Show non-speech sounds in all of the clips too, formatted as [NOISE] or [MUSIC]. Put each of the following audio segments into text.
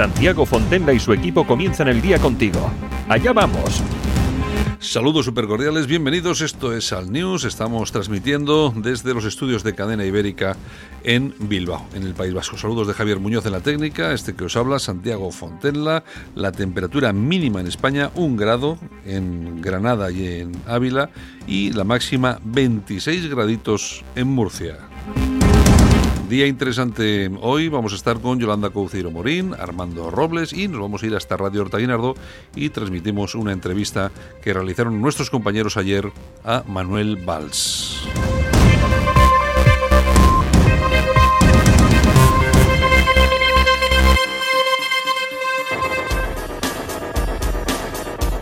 Santiago Fontenla y su equipo comienzan el día contigo. Allá vamos. Saludos supercordiales, bienvenidos. Esto es Al News. Estamos transmitiendo desde los estudios de Cadena Ibérica en Bilbao, en el País Vasco. Saludos de Javier Muñoz en la técnica, este que os habla, Santiago Fontenla. La temperatura mínima en España, un grado en Granada y en Ávila, y la máxima 26 graditos en Murcia. Día interesante hoy, vamos a estar con Yolanda Couceiro Morín, Armando Robles y nos vamos a ir hasta Radio Horta Guinardo y transmitimos una entrevista que realizaron nuestros compañeros ayer a Manuel Valls.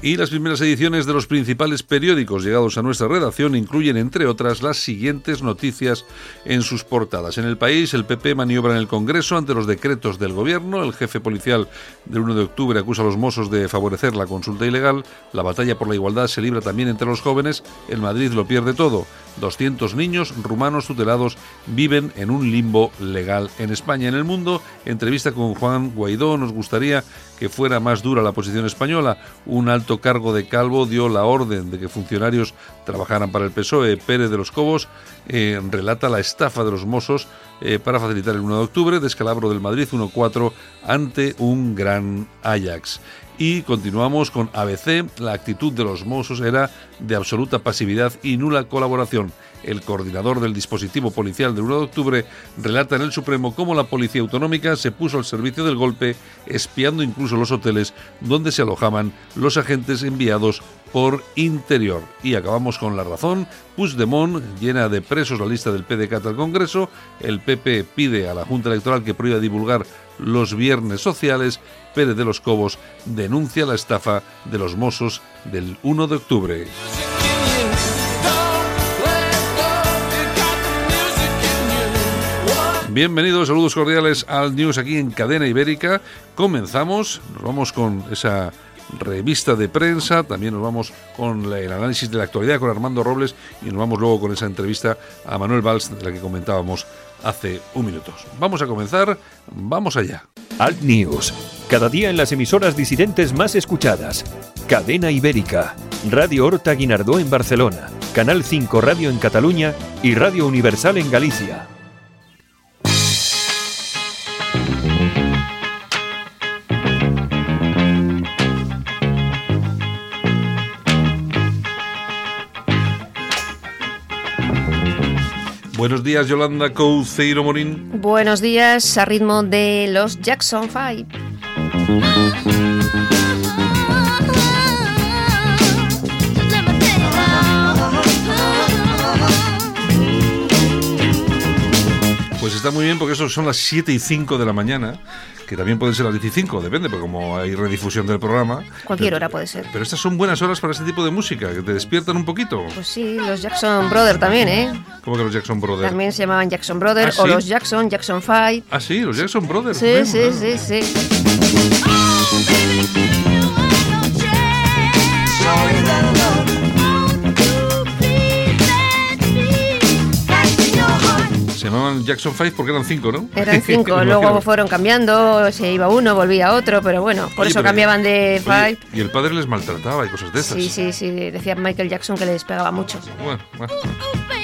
Y las primeras ediciones de los principales periódicos llegados a nuestra redacción incluyen, entre otras, las siguientes noticias en sus portadas. En el país, el PP maniobra en el Congreso ante los decretos del Gobierno. El jefe policial del 1 de octubre acusa a los mozos de favorecer la consulta ilegal. La batalla por la igualdad se libra también entre los jóvenes. El Madrid lo pierde todo. 200 niños rumanos tutelados viven en un limbo legal en España. En el mundo, entrevista con Juan Guaidó, nos gustaría que fuera más dura la posición española. Un alto cargo de Calvo dio la orden de que funcionarios trabajaran para el PSOE. Pérez de los Cobos eh, relata la estafa de los Mossos eh, para facilitar el 1 de octubre, descalabro del Madrid 1-4 ante un gran Ajax. Y continuamos con ABC. La actitud de los Mossos era de absoluta pasividad y nula colaboración. El coordinador del dispositivo policial del 1 de octubre relata en el Supremo cómo la Policía Autonómica se puso al servicio del golpe, espiando incluso los hoteles donde se alojaban los agentes enviados por Interior. Y acabamos con la razón. Puigdemont llena de presos la lista del PDCAT al Congreso. El PP pide a la Junta Electoral que prohíba divulgar los viernes sociales. Pérez de los Cobos denuncia la estafa de los Mossos del 1 de octubre. Bienvenidos, saludos cordiales al News aquí en Cadena Ibérica. Comenzamos, nos vamos con esa revista de prensa, también nos vamos con el análisis de la actualidad con Armando Robles y nos vamos luego con esa entrevista a Manuel Valls de la que comentábamos hace un minuto. Vamos a comenzar, vamos allá. Alt News, cada día en las emisoras disidentes más escuchadas. Cadena Ibérica, Radio Horta Guinardó en Barcelona, Canal 5 Radio en Cataluña y Radio Universal en Galicia. Buenos días, Yolanda Couceiro Morín. Buenos días, a ritmo de los Jackson 5. Está muy bien porque eso son las 7 y 5 de la mañana, que también pueden ser las 10 y 5, depende, porque como hay redifusión del programa. Cualquier pero- hora puede ser. Pero estas son buenas horas para este tipo de música, que te despiertan un poquito. Pues sí, los Jackson Brothers también, ¿eh? Como que los Jackson Brothers. También se llamaban Jackson Brothers ¿Ah, o sí? los Jackson, Jackson 5. Ah, sí, los Jackson Brothers. Sí, sí, sí, sí. Se llamaban Jackson 5 porque eran 5, ¿no? Eran [LAUGHS] cinco, luego fueron cambiando, se iba uno, volvía otro, pero bueno, por Oye, eso cambiaban de Oye, five. y el padre les maltrataba y cosas de esas. Sí, sí, sí, decía Michael Jackson que le despegaba mucho. Bueno, bueno. Bueno,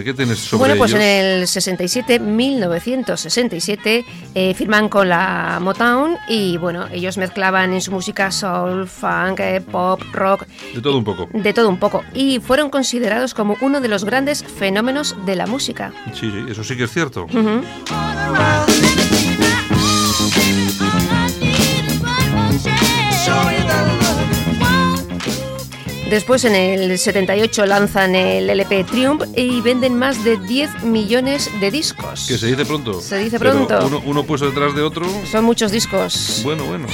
¿y qué tienes sobre Bueno, pues ellos? en el 67, 1967, eh, firman con la Motown y bueno, ellos mezclaban en su música soul, funk, eh, pop, rock, De todo un poco. de todo un poco y fueron considerados como uno de los grandes fenómenos de la música. Sí, sí, eso sí que es cierto. Ujú. Después en el 78 lanzan el LP Triumph y venden más de 10 millones de discos. Que se dice pronto. Se dice pronto. Pero uno, uno puesto detrás de otro. Son muchos discos. Bueno, bueno.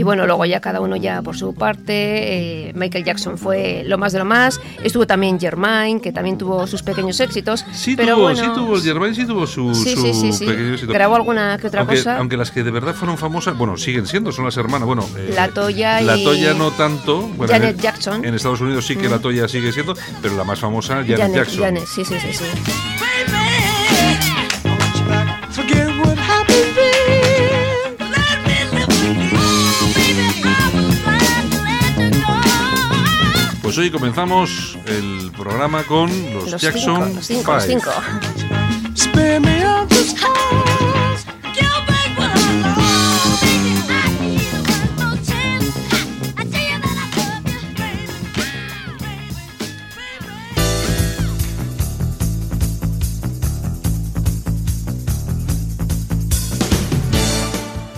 Y bueno, luego ya cada uno ya por su parte. eh, Michael Jackson fue lo más de lo más. Estuvo también Germain, que también tuvo sus pequeños éxitos. Sí pero tuvo, bueno, sí tuvo, Germain sí tuvo su, Sí, su sí, sí, sí. pequeño éxito. Grabó alguna que otra aunque, cosa. aunque las que de verdad fueron famosas, bueno, siguen siendo, son las hermanas. Bueno, eh, La Toya La y Toya no tanto. Bueno, Janet en, Jackson. En Estados Unidos sí que la Toya sigue siendo, pero la más famosa, Janet, Janet, Jackson. Janet, sí, sí, sí, sí. Pues hoy comenzamos el programa con los, Los Jackson cinco, los cinco, los Five. cinco.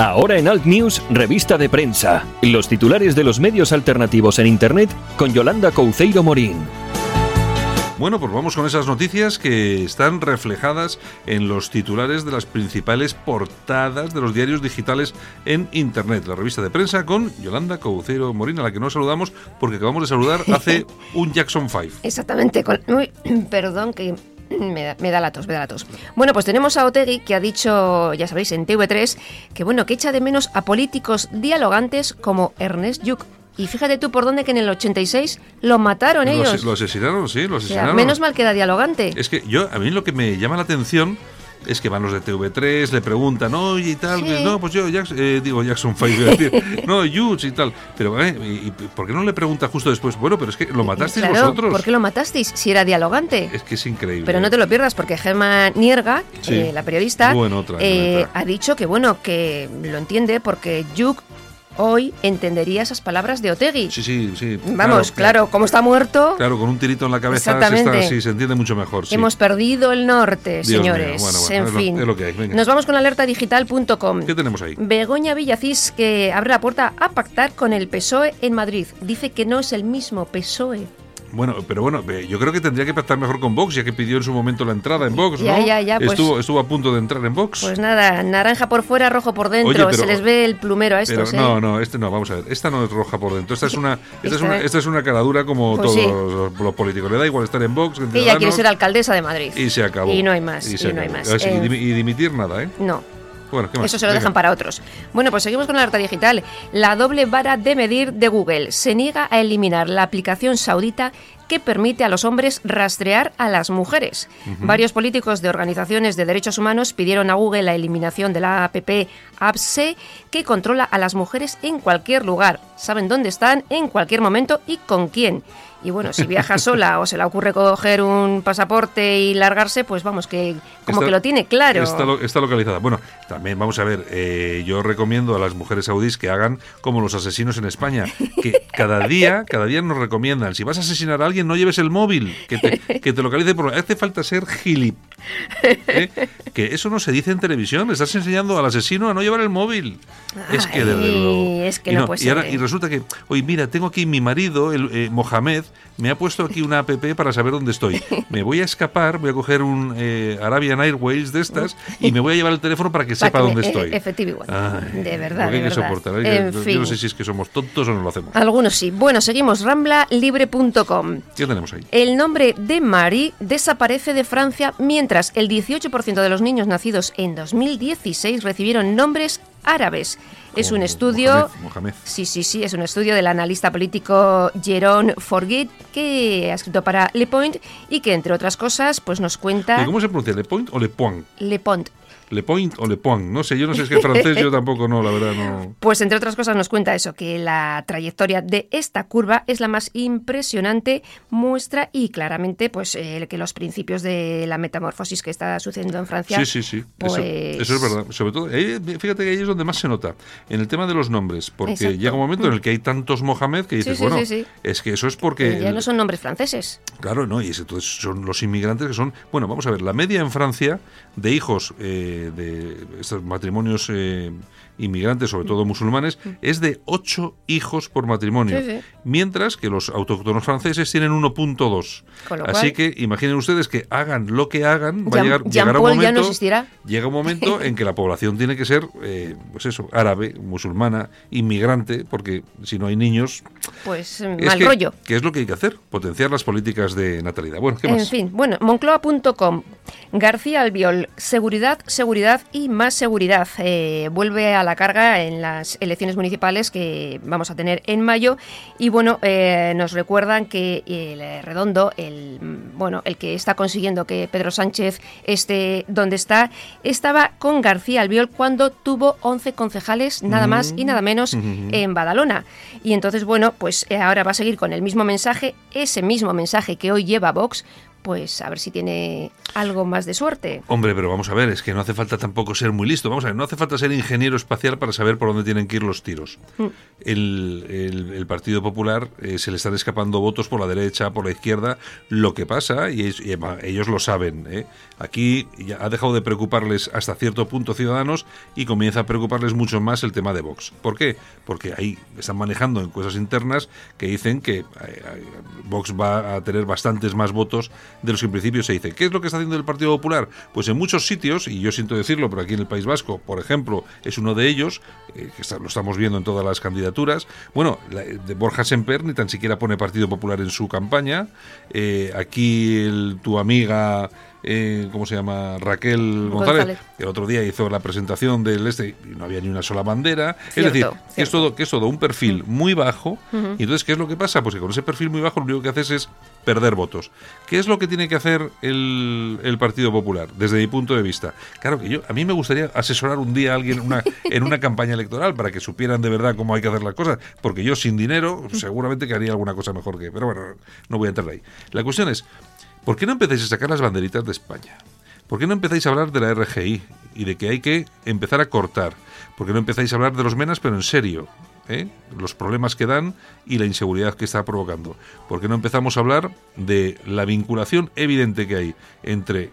Ahora en Alt News, revista de prensa. Los titulares de los medios alternativos en Internet con Yolanda Couceiro Morín. Bueno, pues vamos con esas noticias que están reflejadas en los titulares de las principales portadas de los diarios digitales en Internet. La revista de prensa con Yolanda Coucero Morín, a la que no saludamos porque acabamos de saludar hace [LAUGHS] un Jackson 5. Exactamente. con- uy, [CLEARS THROAT] perdón, que [LAUGHS] me da, me da la tos, me da la tos. Bueno, pues tenemos a Otegui que ha dicho, ya sabéis, en TV3, que bueno, que echa de menos a políticos dialogantes como Ernest Lluch. Y fíjate tú por dónde que en el 86 lo mataron Lo, ellos. lo asesinaron, sí, lo O sea, asesinaron. menos mal que era dialogante. Es que yo, a mí lo que me llama la atención es que van los de TV3, le preguntan, oye y tal, Sí. no, pues yo, Jackson, eh, digo Jackson 5, iba a decir, no, Hughes y tal. Pero, eh, y, y ¿por qué no le pregunta justo después? Bueno, pero es que lo matasteis Claro, vosotros. ¿por qué lo matasteis si era dialogante? Es que es increíble. Pero no te lo pierdas porque Gemma Nierga, Sí. eh, la periodista, Bueno, otra, eh, ha dicho que bueno que lo entiende porque Yuk hoy entendería esas palabras de Otegui. Sí, sí, sí. Vamos, claro, como está muerto, Claro, con un tirito en la cabeza se, Exactamente. está, sí, se entiende mucho mejor. sí. hemos perdido el norte, Dios señores. bueno, bueno, en es lo- fin, es lo que hay, nos vamos con alertadigital.com. ¿Qué tenemos ahí? Begoña Villacís que abre la puerta a pactar con el PSOE en Madrid. Dice que no es el mismo PSOE. Bueno, pero bueno, eh, yo creo que tendría que pactar mejor con Vox, ya que pidió en su momento la entrada en Vox, Ya, ¿no? ya, ya, pues- estuvo, estuvo a punto de entrar en Vox. Pues nada, naranja por fuera, rojo por dentro. Oye, pero- Se les ve el plumero a Pero estos, ¿eh? no, no, este no, vamos a ver. Esta no es roja por dentro. Esta es una, esta es una, es- esta es una caradura como Pues todos sí. los, los políticos. Le da igual estar en Vox, en ella quiere ser alcaldesa de Madrid. y se acabó. Y no hay más, y se no hay más. Y, Eh, y dimitir nada, ¿eh? No, Bueno, ¿qué más? eso se lo Venga. dejan para otros. Bueno, pues seguimos con la alerta digital. La doble vara de medir de Google se niega a eliminar la aplicación saudita que permite a los hombres rastrear a las mujeres. Varios políticos de organizaciones de derechos humanos pidieron a Google la eliminación de la app AppSe que controla a las mujeres en cualquier lugar. Saben dónde están, en cualquier momento y con quién. Y bueno, si [LAUGHS] viaja sola o se le ocurre coger un pasaporte y largarse, pues vamos, que como Está- que lo tiene claro. Está, lo- está localizada. Bueno, también vamos a ver, eh, yo recomiendo a las mujeres saudíes que hagan como los asesinos en España, que cada día, cada día nos recomiendan, si vas a asesinar a alguien, no lleves el móvil, que te, que te localice por... Hace falta ser gilip. ¿eh? Que eso no se dice en televisión, le estás enseñando al asesino a no llevar el móvil. es que desde luego. es que y no puede y, ahora- y resulta que, oye, mira, tengo aquí mi marido, el eh, Mohamed, me ha puesto aquí una app para saber dónde estoy. Me voy a escapar, voy a coger un eh, Arabian Airways de estas y me voy a llevar el teléfono para que Para sepa que dónde me- estoy. efectivo. Ay, De verdad, hay de que verdad. soportar. hay que- En yo fin. no sé si es que somos tontos o no lo hacemos. Algunos sí. Bueno, seguimos. Ramblalibre.com. ¿Qué tenemos ahí? El nombre de Marie desaparece de Francia mientras el 18% de los niños nacidos en 2016 recibieron nombres árabes. Es un estudio... Mohamed, Mohamed. Sí, sí, sí, es un estudio del analista político Jérôme Forget que ha escrito para Le Point y que, entre otras cosas, pues nos ¿Y cuenta ¿Cómo se pronuncia? ¿Le Point o Le Point? Le Point. ¿Le Point o Le Point? No sé, yo no sé, es que francés yo tampoco no, la verdad no. [LAUGHS] Pues entre otras cosas nos cuenta eso, que la trayectoria de esta curva es la más impresionante, muestra y claramente pues eh, que los principios de la metamorfosis que está sucediendo en Francia. Sí, sí, sí. Eso- Pues... Eso, es verdad. Sobre todo, ahí, fíjate que ahí es donde más se nota. En el tema de los nombres. Porque Exacto. llega un momento en el que hay tantos Mohamed que dices, sí, bueno, sí, es que eso es porque. Ya no son nombres franceses. Claro, no, y es- entonces son los inmigrantes que son. Bueno, vamos a ver, la media en Francia de hijos eh, de estos matrimonios eh, inmigrantes, sobre todo musulmanes, es de 8 hijos por matrimonio, Sí, sí. mientras que los autóctonos franceses tienen 1.2. Con lo Así que imaginen ustedes que hagan lo que hagan, va a llegar, llegará un ya momento, no existirá. llega un momento [LAUGHS] en que la población tiene que ser, eh, pues eso, árabe, musulmana, inmigrante, porque si no hay niños, Pues es mal que, rollo. ¿qué es lo que hay que hacer? Potenciar las políticas de natalidad. Bueno, ¿qué En más? fin, bueno, Moncloa.com. García Albiol, seguridad, seguridad y más seguridad. Eh, vuelve a la carga en las elecciones municipales que vamos a tener en mayo. Y bueno, eh, nos recuerdan que el eh, Redondo, el mm, bueno, el que está consiguiendo que Pedro Sánchez esté donde está, estaba con García Albiol cuando tuvo 11 concejales, nada más y nada menos, en Badalona. Y entonces, bueno, pues eh, ahora va a seguir con el mismo mensaje, ese mismo mensaje que hoy lleva Vox, pues a ver si tiene algo más de suerte. Hombre, pero vamos a ver, es que no hace falta tampoco ser muy listo. Vamos a ver, no hace falta ser ingeniero espacial para saber por dónde tienen que ir los tiros. Mm. El, el- el Partido Popular eh, se le están escapando votos por la derecha, por la izquierda. Lo que pasa, y, es- y además ellos lo saben, ¿eh? aquí ya ha dejado de preocuparles hasta cierto punto Ciudadanos y comienza a preocuparles mucho más el tema de Vox. ¿Por qué? Porque ahí están manejando encuestas internas que dicen que eh, eh, Vox va a tener bastantes más votos de los que en principio se dice. ¿Qué es lo que está haciendo el Partido Popular? Pues en muchos sitios, y yo siento decirlo, pero aquí en el País Vasco, por ejemplo, es uno de ellos, eh, que lo estamos viendo en todas las candidaturas. Bueno, la- de Borja Semper ni tan siquiera pone Partido Popular en su campaña. Eh, aquí tu amiga, eh, ¿cómo se llama? Raquel González, González. el otro día hizo la presentación del este y no había ni una sola bandera. Cierto, es decir, que es, todo, que es todo un perfil muy bajo. Y entonces, ¿qué es lo que pasa? Pues que con ese perfil muy bajo lo único que haces es perder votos. ¿Qué es lo que tiene que hacer el, el Partido Popular, desde mi punto de vista? Claro que yo, a mí me gustaría asesorar un día a alguien en una, [LAUGHS] en una campaña electoral para que supieran de verdad cómo hay que hacer las cosas, porque yo sin dinero seguramente que haría alguna cosa mejor que... Pero bueno, no voy a entrar ahí. La cuestión es, ¿por qué no empezáis a sacar las banderitas de España? ¿Por qué no empezáis a hablar de la RGI y de que hay que empezar a cortar? ¿Por qué no empezáis a hablar de los menas, pero en serio? ¿eh? Los problemas que dan y la inseguridad que está provocando. ¿Por qué no empezamos a hablar de la vinculación evidente que hay entre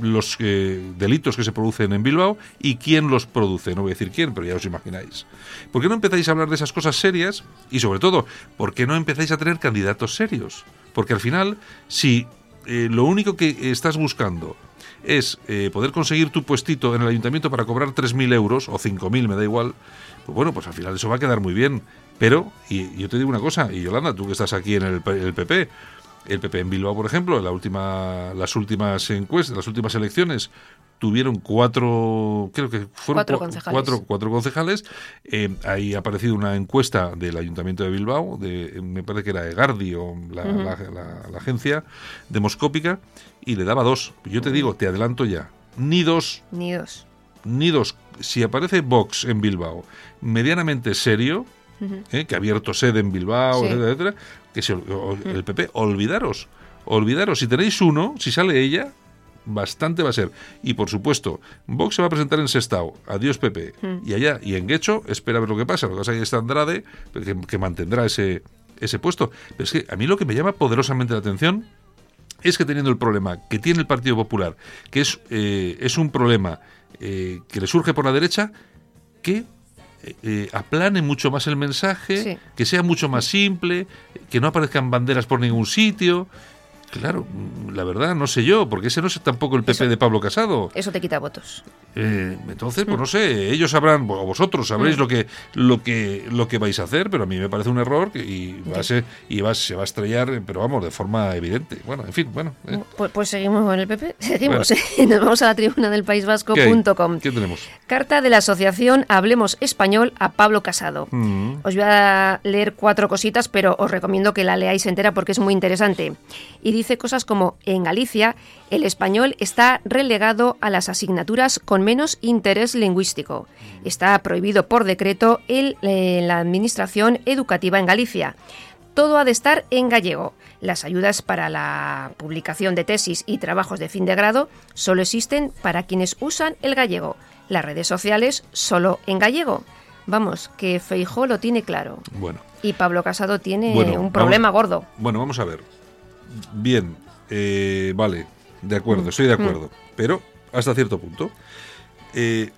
los eh, delitos que se producen en Bilbao y quién los produce. No voy a decir quién, pero ya os imagináis. ¿Por qué no empezáis a hablar de esas cosas serias? Y sobre todo, ¿por qué no empezáis a tener candidatos serios? Porque al final, si eh, lo único que estás buscando es eh, poder conseguir tu puestito en el ayuntamiento para cobrar 3.000 euros o 5.000, me da igual, pues bueno, pues al final eso va a quedar muy bien. Pero, y yo te digo una cosa, y Yolanda, tú que estás aquí en el, el PP, el PP en Bilbao, por ejemplo, en la última, las últimas encuestas, las últimas elecciones, tuvieron cuatro, creo que fueron Cuatro cua- concejales. cuatro, cuatro concejales. Eh, ahí ha aparecido una encuesta del Ayuntamiento de Bilbao, de, me parece que era Egardi o la, la- la- la agencia demoscópica, y le daba dos. Yo te digo, te adelanto ya, ni dos, Ni dos. ni dos. Si aparece Vox en Bilbao medianamente serio, ¿eh? que ha abierto sede en Bilbao, Sí. etcétera, etcétera, que o- el PP, olvidaros, olvidaros, si tenéis uno, si sale ella, bastante va a ser. Y por supuesto, Vox se va a presentar en Sestao, adiós PP, y allá, y en Guecho, espera a ver lo que pasa, lo que pasa es que está Andrade, que, que mantendrá ese, ese puesto. Pero es que a mí lo que me llama poderosamente la atención es que teniendo el problema que tiene el Partido Popular, que es, eh, es un problema eh, que le surge por la derecha, que eh, eh, aplane mucho más el mensaje, Sí. que sea mucho más simple, que no aparezcan banderas por ningún sitio. Claro, mm, la verdad, no sé yo, porque ese no es tampoco el PP Eso- de Pablo Casado. Eso te quita votos. Eh, entonces, pues no sé, ellos sabrán, o vosotros sabréis lo que lo que lo que vais a hacer, pero a mí me parece un error y va a ser, y va, se va a estrellar, pero vamos, de forma evidente. Bueno, en fin, bueno. eh. Pues, pues seguimos con el PP. [LAUGHS] Seguimos. Nos vamos a la tribuna del País ¿Qué? Vasco.com. ¿Qué tenemos? Carta de la Asociación Hablemos Español a Pablo Casado. Mm. Os voy a leer cuatro cositas, pero os recomiendo que la leáis entera porque es muy interesante. Y dice cosas como, en Galicia, el español está relegado a las asignaturas con menos interés lingüístico. Está prohibido por decreto el, eh, la administración educativa en Galicia. Todo ha de estar en gallego. Las ayudas para la publicación de tesis y trabajos de fin de grado solo existen para quienes usan el gallego. Las redes sociales solo en gallego. Vamos, que Feijó lo tiene claro. Bueno. Y Pablo Casado tiene Bueno, un vamos- problema gordo. Bueno, vamos a ver. Bien, eh, vale, de acuerdo, estoy de acuerdo. Pero hasta cierto punto. Eh,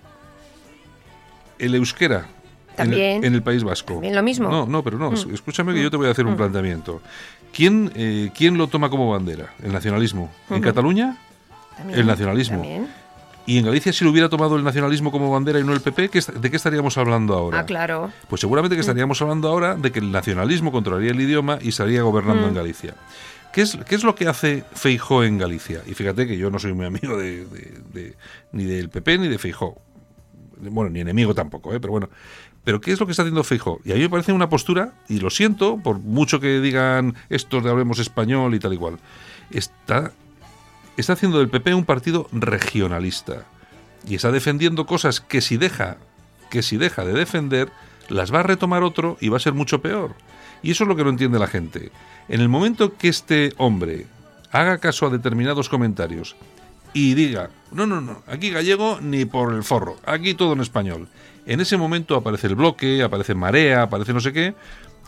el euskera en el- También. en el, País Vasco. También lo mismo. No, no, pero no, Mm. escúchame que yo te voy a hacer un Mm. planteamiento. ¿Quién, eh, ¿Quién lo toma como bandera? ¿El nacionalismo? ¿En. Cataluña? También, El nacionalismo. también. ¿Y en Galicia si lo hubiera tomado el nacionalismo como bandera y no el PP? ¿qué est- ¿De qué estaríamos hablando ahora? Ah, claro. Pues seguramente que estaríamos hablando ahora de que el nacionalismo controlaría el idioma y estaría gobernando Mm. en Galicia. ¿Qué es, ¿Qué es lo que hace Feijó en Galicia? Y fíjate que yo no soy muy amigo de- de- ni del PP ni de Feijó. Bueno, ni enemigo tampoco, ¿eh? pero bueno. Pero ¿qué es lo que está haciendo Feijó? Y a mí me parece una postura, y lo siento, por mucho que digan estos de hablemos español y tal y cual, está, está haciendo del PP un partido regionalista. Y está defendiendo cosas que si deja, que si deja de defender, las va a retomar otro y va a ser mucho peor. Y eso es lo que no entiende la gente. En el momento que este hombre haga caso a determinados comentarios y diga, no, no, no, aquí gallego ni por el forro, aquí todo en español. En ese momento aparece el bloque, aparece marea, aparece no sé qué,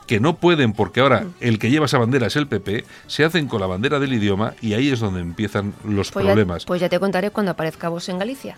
que no pueden porque ahora el que lleva esa bandera es el PP, se hacen con la bandera del idioma y ahí es donde empiezan los Pues ya, problemas. pues ya te contaré cuando aparezca vos en Galicia.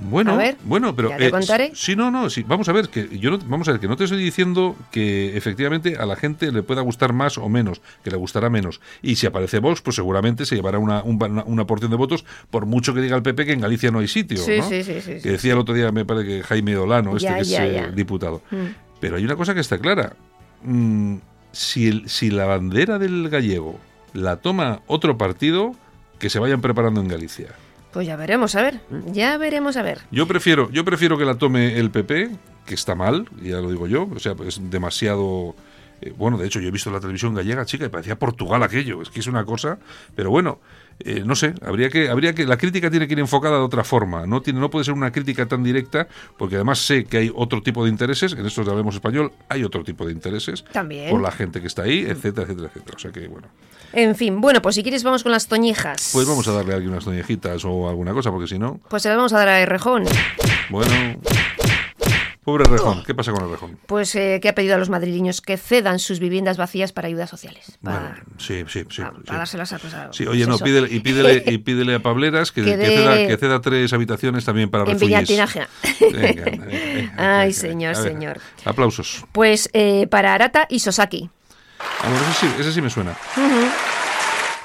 Bueno, A ver, bueno, pero ya te contaré. sí, no, no, sí, vamos a ver que yo no, vamos a ver que no te estoy diciendo que efectivamente a la gente le pueda gustar más o menos, que le gustará menos. Y si aparece Vox, pues seguramente se llevará una, un- una, una porción de votos, por mucho que diga el PP que en Galicia no hay sitio, Sí, ¿no? sí, sí. Que decía el otro día, me parece que Jaime Dolano, este Ya, que es eh, diputado. Mm. Pero hay una cosa que está clara. Mm, si, el- si la bandera del gallego la toma otro partido, que se vayan preparando en Galicia. Pues ya veremos, a ver. Ya veremos, a ver. Yo prefiero, yo prefiero que la tome el PP, que está mal, ya lo digo yo, o sea, es demasiado eh, bueno, de hecho yo he visto la televisión gallega, chica, y parecía Portugal aquello, es que es una cosa, pero bueno, eh, no sé, habría que, habría que, la crítica tiene que ir enfocada de otra forma, no tiene, no puede ser una crítica tan directa, porque además sé que hay otro tipo de intereses, en estos de Hablemos Español hay otro tipo de intereses, También. por la gente que está ahí, etcétera, etcétera, etcétera, o sea que bueno. En fin, bueno, pues si quieres vamos con las toñijas. Pues vamos a darle aquí unas toñejitas o alguna cosa, porque si no, Pues se las vamos a dar a Rejón. bueno... Pobre Rejón, ¿qué pasa con el Rejón? Pues eh, que ha pedido a los madrileños que cedan sus viviendas vacías para ayudas sociales. Para, Bueno, sí, sí, sí. para- sí. para dárselas a, pues, a- Sí, oye, no, pídele, y, pídele, [LAUGHS] y pídele a Pableras que, Que que dé- ceda, que ceda tres habitaciones también para En [LAUGHS] venga, venga, Ay, señor, a ver, señor. Aplausos. Pues eh, para Arata y Sosaki. Ah, bueno, ese sí, ese sí me suena.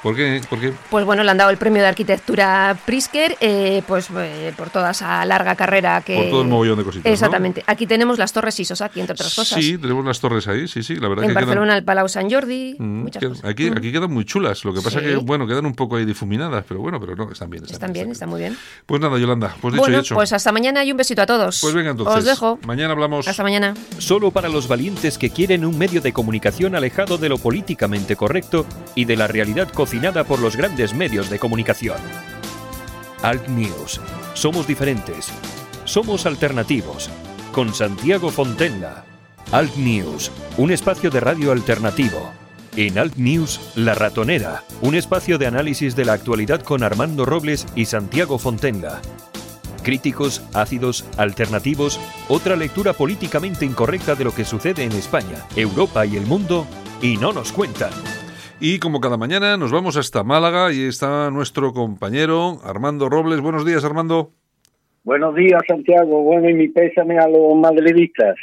¿Por qué? ¿Por qué? Pues bueno, le han dado el premio de arquitectura Prisker, eh, pues eh, por toda esa larga carrera que... Por todo el mogollón de cositas, ¿no? Exactamente. Aquí tenemos las torres y Sosaki, entre otras cosas. Sí, tenemos las torres ahí, sí, sí, la verdad en que Barcelona quedan... el Palau Sant Jordi, Mm, muchas quedan- cosas. aquí, Mm. aquí quedan muy chulas, lo que pasa Sí. que, bueno, quedan un poco ahí difuminadas, pero bueno, pero no, están bien. Están bien, están muy bien. Pues nada, Yolanda, pues dicho bueno, y hecho. pues hasta mañana y un besito a todos. Pues venga entonces. Os dejo. Mañana hablamos. Hasta mañana. Solo para los valientes que quieren un medio de comunicación alejado de lo políticamente correcto y de la realidad por los grandes medios de comunicación. Alt News. Somos diferentes. Somos alternativos. Con Santiago Fontenla. Alt News. Un espacio de radio alternativo. En Alt News, La Ratonera. Un espacio de análisis de la actualidad con Armando Robles y Santiago Fontenla. Críticos, ácidos, alternativos, otra lectura políticamente incorrecta de lo que sucede en España, Europa y el mundo, y no nos cuentan. Y como cada mañana nos vamos hasta Málaga y está nuestro compañero Armando Robles. Buenos días, Armando. Buenos días, Santiago. Bueno, y mi pésame a los madridistas.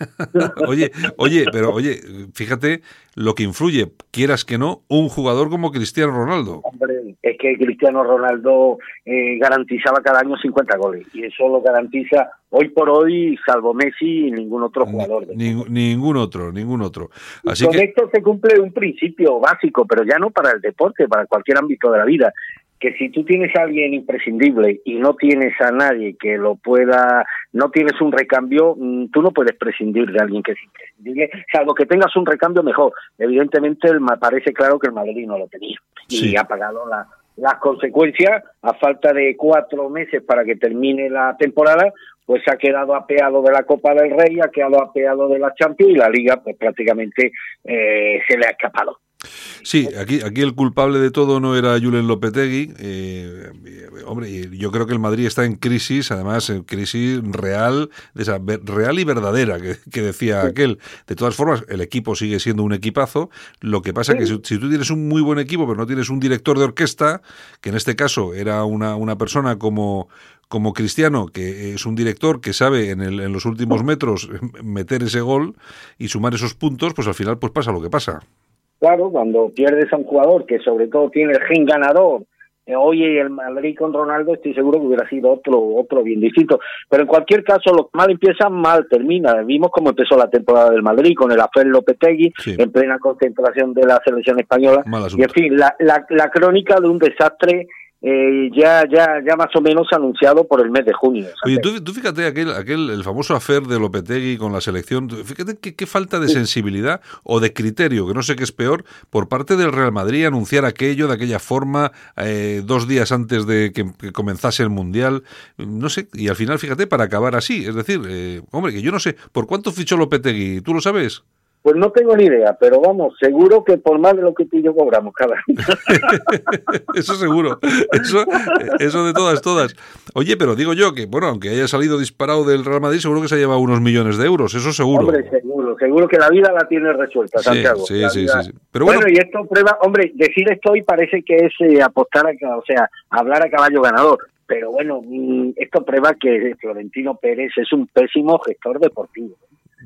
[LAUGHS] oye, oye, pero oye, fíjate lo que influye, quieras que no, un jugador como Cristiano Ronaldo. Hombre, es que Cristiano Ronaldo eh, garantizaba cada año 50 goles y eso lo garantiza hoy por hoy, salvo Messi y ningún otro jugador. ningún otro, ningún otro. Así Con que esto se cumple un principio básico, pero ya no para el deporte, para cualquier ámbito de la vida, que si tú tienes a alguien imprescindible y no tienes a nadie que lo pueda, no tienes un recambio, mm, tú no puedes prescindir de alguien que es imprescindible, salvo que tengas un recambio mejor. Evidentemente, el, ma- parece claro que el Madrid no lo tenía y Sí. ha pagado la- las consecuencias a falta de cuatro meses para que termine la temporada pues ha quedado apeado de la Copa del Rey, ha quedado apeado de la Champions y la Liga pues prácticamente eh, se le ha escapado. Sí, aquí, aquí el culpable de todo no era Julen Lopetegui. Eh, hombre, yo creo que el Madrid está en crisis, además, en crisis real, de esa, real y verdadera, que, que decía aquel. De todas formas, el equipo sigue siendo un equipazo. Lo que pasa que si, si tú tienes un muy buen equipo, pero no tienes un director de orquesta, que en este caso era una, una persona como como Cristiano, que es un director que sabe en, el- en los últimos metros meter ese gol y sumar esos puntos, pues al final pues pasa lo que pasa. Claro, cuando pierdes a un jugador que sobre todo tiene el gen ganador, eh, hoy el Madrid con Ronaldo estoy seguro que hubiera sido otro otro bien distinto. Pero en cualquier caso, lo mal empieza, mal termina. Vimos cómo empezó la temporada del Madrid con el Afer Lopetegui Sí. en plena concentración de la selección española. Y en fin, la, la, la crónica de un desastre eh, ya ya ya más o menos anunciado por el mes de junio. Oye, tú, tú fíjate aquel, aquel, el famoso afer de Lopetegui con la selección, fíjate qué, qué falta de sensibilidad o de criterio, que no sé qué es peor, por parte del Real Madrid anunciar aquello de aquella forma eh, dos días antes de que, que comenzase el Mundial, no sé, y al final fíjate, para acabar así, es decir, eh, hombre, que yo no sé, ¿por cuánto fichó Lopetegui? ¿Tú lo sabes? Pues no tengo ni idea, pero vamos, seguro que por más de lo que tú y yo cobramos cada año. [LAUGHS] eso seguro, eso, eso de todas, todas. Oye, pero digo yo que, bueno, aunque haya salido disparado del Real Madrid, seguro que se ha llevado unos millones de euros, eso seguro. Hombre, seguro, seguro que la vida la tiene resuelta, Sí, Santiago. sí, sí, sí, sí. Pero bueno, bueno, y esto prueba, hombre, decir esto hoy parece que es eh, apostar a, o sea, hablar a caballo ganador. Pero bueno, mm, esto prueba que Florentino Pérez es un pésimo gestor deportivo.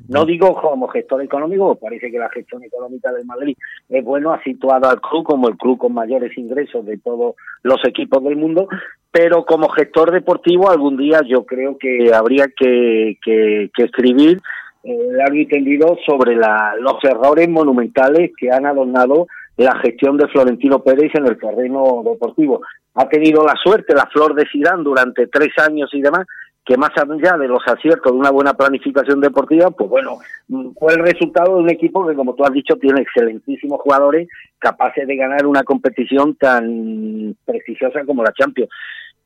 No digo como gestor económico, parece que la gestión económica del Madrid es bueno, ha situado al club como el club con mayores ingresos de todos los equipos del mundo, pero como gestor deportivo algún día yo creo que habría que, que, que escribir eh, largo y tendido sobre la, los errores monumentales que han adornado la gestión de Florentino Pérez en el terreno deportivo. Ha tenido la suerte, la flor de Sidán durante tres años y demás, que más allá de los aciertos de una buena planificación deportiva, pues bueno, fue el resultado de un equipo que, como tú has dicho, tiene excelentísimos jugadores capaces de ganar una competición tan prestigiosa como la Champions.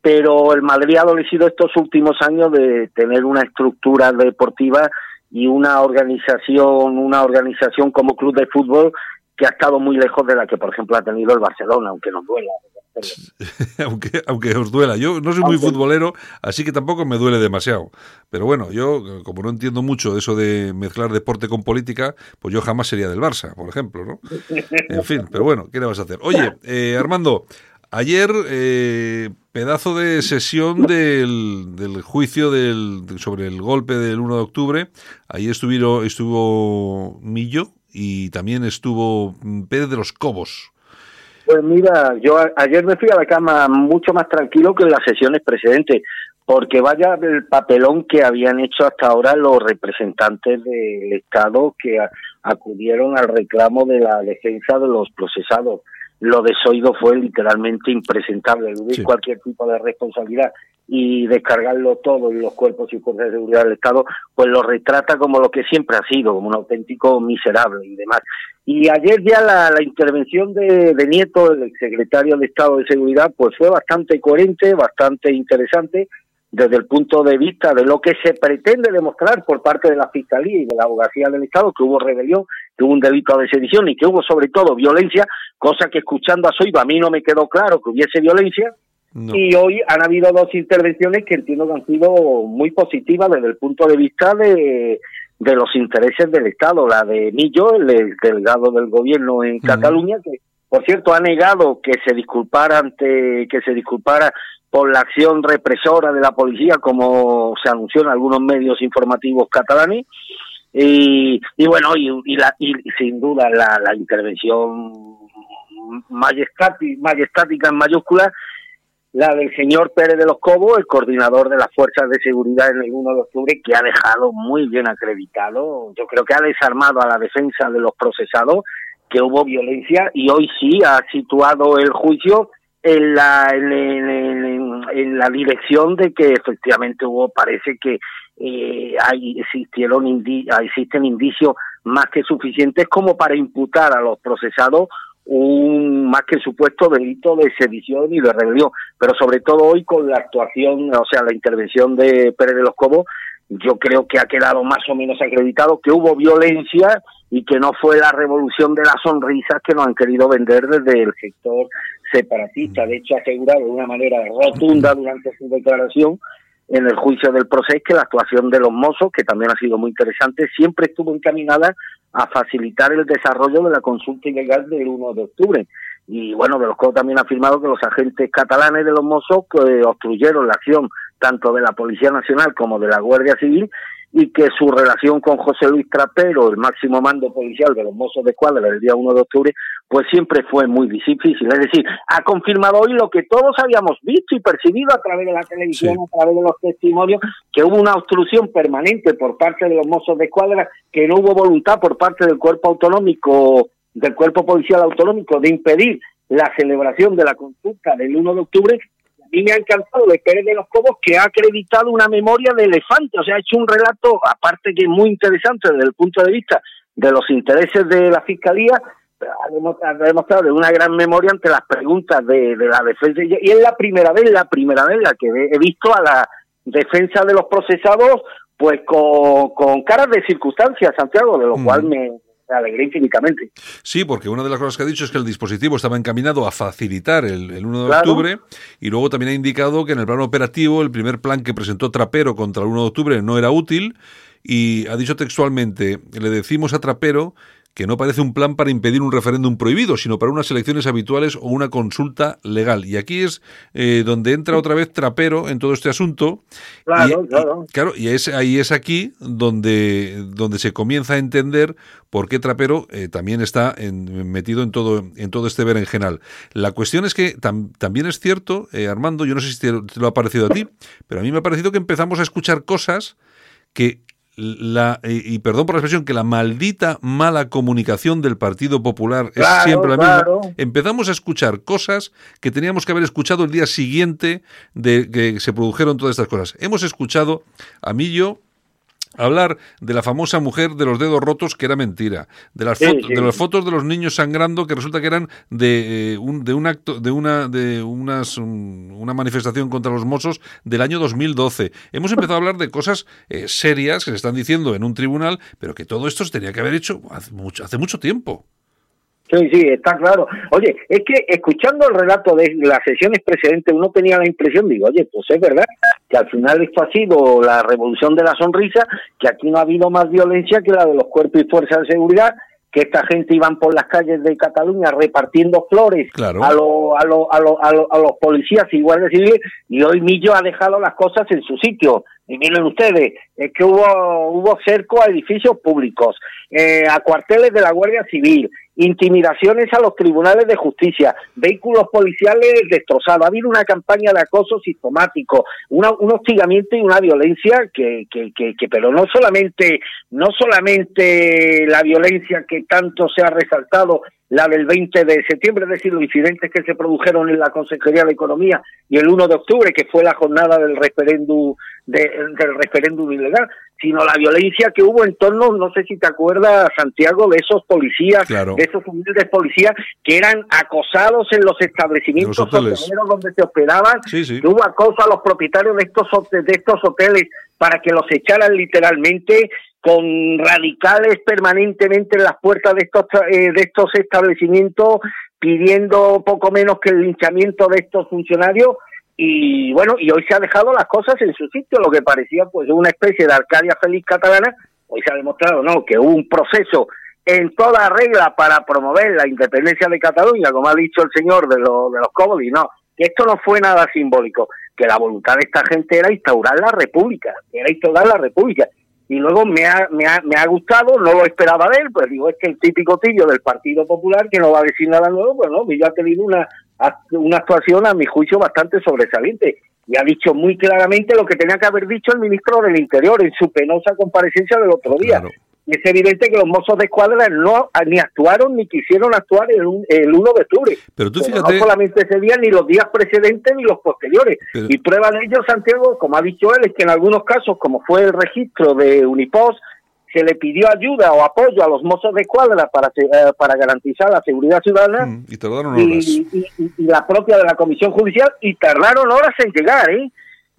Pero el Madrid ha adolecido estos últimos años de tener una estructura deportiva y una organización, una organización como club de fútbol que ha estado muy lejos de la que, por ejemplo, ha tenido el Barcelona, aunque nos duela. [LAUGHS] aunque, aunque os duela. Yo no soy muy futbolero, así que tampoco me duele demasiado. Pero bueno, yo, como no entiendo mucho eso de mezclar deporte con política, pues yo jamás sería del Barça, por ejemplo, ¿no? En fin, pero bueno, ¿qué le vas a hacer? Oye, eh, Armando, ayer eh, pedazo de sesión del, del juicio del, sobre el golpe del 1 de octubre. Ahí estuvieron, estuvo Millo y también estuvo mm, Pérez de los Cobos. Pues mira, yo a- ayer me fui a la cama mucho más tranquilo que en las sesiones precedentes, porque vaya el papelón que habían hecho hasta ahora los representantes del Estado que a- acudieron al reclamo de la defensa de los procesados. Lo de Soido fue literalmente impresentable, eludir Sí. cualquier tipo de responsabilidad y descargarlo todo en los cuerpos y fuerzas de seguridad del Estado, pues lo retrata como lo que siempre ha sido, como un auténtico miserable y demás. Y ayer ya la, la intervención de, de Nieto, el secretario de Estado de Seguridad, pues fue bastante coherente, bastante interesante desde el punto de vista de lo que se pretende demostrar por parte de la Fiscalía y de la Abogacía del Estado, que hubo rebelión, que hubo un delito de sedición y que hubo sobre todo violencia, cosa que escuchando a Soiba a mí no me quedó claro que hubiese violencia, No. y hoy han habido dos intervenciones que entiendo que han sido muy positivas desde el punto de vista de, de los intereses del Estado. La de Millo, el, el delegado del gobierno en. Cataluña, que por cierto ha negado que se disculpara ante que se disculpara por la acción represora de la policía, como se anunció en algunos medios informativos catalanes. Y, y bueno, y, y la, y sin duda la, la intervención majestática, majestática en mayúsculas la del señor Pérez de los Cobos, el coordinador de las fuerzas de seguridad en el 1 de octubre, que ha dejado muy bien acreditado, yo creo que ha desarmado a la defensa de los procesados, que hubo violencia y hoy sí ha situado el juicio en la, en, la dirección de que efectivamente hubo, parece que eh, hay, existieron indi- existen indicios más que suficientes como para imputar a los procesados un más que supuesto delito de sedición y de rebelión, pero sobre todo hoy con la actuación, o sea, la intervención de Pérez de los Cobos, yo creo que ha quedado más o menos acreditado que hubo violencia y que no fue la revolución de las sonrisas que nos han querido vender desde el sector separatista. De hecho, ha asegurado de una manera rotunda durante su declaración en el juicio del proceso que la actuación de los mozos, que también ha sido muy interesante, siempre estuvo encaminada a facilitar el desarrollo de la consulta ilegal del 1 de octubre. Y bueno, Velasco también ha afirmado que los agentes catalanes de los mozos que obstruyeron la acción tanto de la Policía Nacional como de la Guardia Civil y que su relación con José Luis Trapero, el máximo mando policial de los mozos de escuadra del día 1 de octubre, pues siempre fue muy difícil. Es decir, ha confirmado hoy lo que todos habíamos visto y percibido a través de la televisión, Sí. a través de los testimonios, que hubo una obstrucción permanente por parte de los mozos de escuadra, que no hubo voluntad por parte del cuerpo autonómico, del cuerpo policial autonómico, de impedir la celebración de la consulta del 1 de octubre. A mí me ha encantado de Pérez de los Cobos que ha acreditado una memoria de elefante, o sea, ha hecho un relato, aparte que es muy interesante desde el punto de vista de los intereses de la Fiscalía, ha demostrado, de una gran memoria ante las preguntas de, de la defensa. Y y es la primera vez, la primera vez la que he visto a la defensa de los procesados pues con, con caras de circunstancias, Santiago, de lo Mm. cual me, me alegré infinitamente. Sí, porque una de las cosas que ha dicho es que el dispositivo estaba encaminado a facilitar el, el 1 de Claro. octubre y luego también ha indicado que en el plano operativo el primer plan que presentó Trapero contra el 1 de octubre no era útil y ha dicho textualmente, le decimos a Trapero que no parece un plan para impedir un referéndum prohibido, sino para unas elecciones habituales o una consulta legal. Y aquí es eh, donde entra otra vez Trapero en todo este asunto. Claro, y, claro. y- claro, y es, ahí es aquí donde, donde se comienza a entender por qué Trapero eh, también está en- metido en todo, en todo este berenjenal. La cuestión es que tam- también es cierto, eh, Armando, yo no sé si te, te lo ha parecido a ti, pero a mí me ha parecido que empezamos a escuchar cosas que la y, y perdón por la expresión que la maldita mala comunicación del Partido Popular es siempre la claro. misma empezamos a escuchar cosas que teníamos que haber escuchado el día siguiente de que se produjeron todas estas cosas hemos escuchado a Millo hablar de la famosa mujer de los dedos rotos que era mentira, de las, Sí, fotos, sí. de las fotos de los niños sangrando que resulta que eran de eh, un, de un acto, de una de unas un- una manifestación contra los mozos del año 2012. Hemos empezado a hablar de cosas eh, serias que se están diciendo en un tribunal, pero que todo esto se tenía que haber hecho hace mucho, hace mucho tiempo. Sí, sí, está claro. Oye, es que escuchando el relato de las sesiones precedentes, uno tenía la impresión, digo, oye, pues es verdad que al final esto ha sido la revolución de la sonrisa, que aquí no ha habido más violencia que la de los cuerpos y fuerzas de seguridad, que esta gente iban por las calles de Cataluña repartiendo flores Claro. a, lo- a, lo- a, lo- a, lo- a los policías y guardias civiles, y hoy Millo ha dejado las cosas en su sitio. Y miren ustedes, es que hubo, hubo cerco a edificios públicos, eh, a cuarteles de la Guardia Civil, intimidaciones a los tribunales de justicia, vehículos policiales destrozados. Ha habido una campaña de acoso sistemático, una- un hostigamiento y una violencia que, que, que, que- pero no solamente, no solamente la violencia que tanto se ha resaltado, la del 20 de septiembre, es decir, los incidentes que se produjeron en la Consejería de Economía y el 1 de octubre, que fue la jornada del referéndum de- del referéndum ilegal, sino la violencia que hubo en torno, no sé si te acuerdas, Santiago, de esos policías, Claro. de esos humildes policías que eran acosados en los establecimientos los hoteleros donde se hospedaban, Sí, sí. que hubo acoso a los propietarios de estos de estos hoteles para que los echaran literalmente con radicales permanentemente en las puertas de estos eh, de estos establecimientos pidiendo poco menos que el linchamiento de estos funcionarios. Y bueno y hoy se ha dejado las cosas en su sitio lo que parecía pues una especie de Arcadia feliz catalana. Hoy se ha demostrado no que hubo un proceso en toda regla para promover la independencia de Cataluña como ha dicho el señor de, los de los Cobos no que esto no fue nada simbólico que la voluntad de esta gente era instaurar la república era instaurar la república y luego me ha, me ha, me ha gustado, no lo esperaba de él, pues digo, es que el típico tillo del Partido Popular que no va a decir nada nuevo, pues no, yo ha tenido una, actuación a mi juicio bastante sobresaliente y ha dicho muy claramente lo que tenía que haber dicho el ministro del Interior en su penosa comparecencia del otro día. Y es evidente que los mozos de escuadra no ni actuaron ni quisieron actuar el, el 1 de octubre. Pero tú fíjate- no solamente ese día, ni los días precedentes, ni los posteriores. Pero- Y prueba de ello, Santiago, como ha dicho él, es que en algunos casos, como fue el registro de Unipos, se le pidió ayuda o apoyo a los mozos de escuadra para, eh, para garantizar la seguridad ciudadana Mm, Y tardaron horas. y, y- y- y la propia de la Comisión Judicial y tardaron horas en llegar, ¿eh?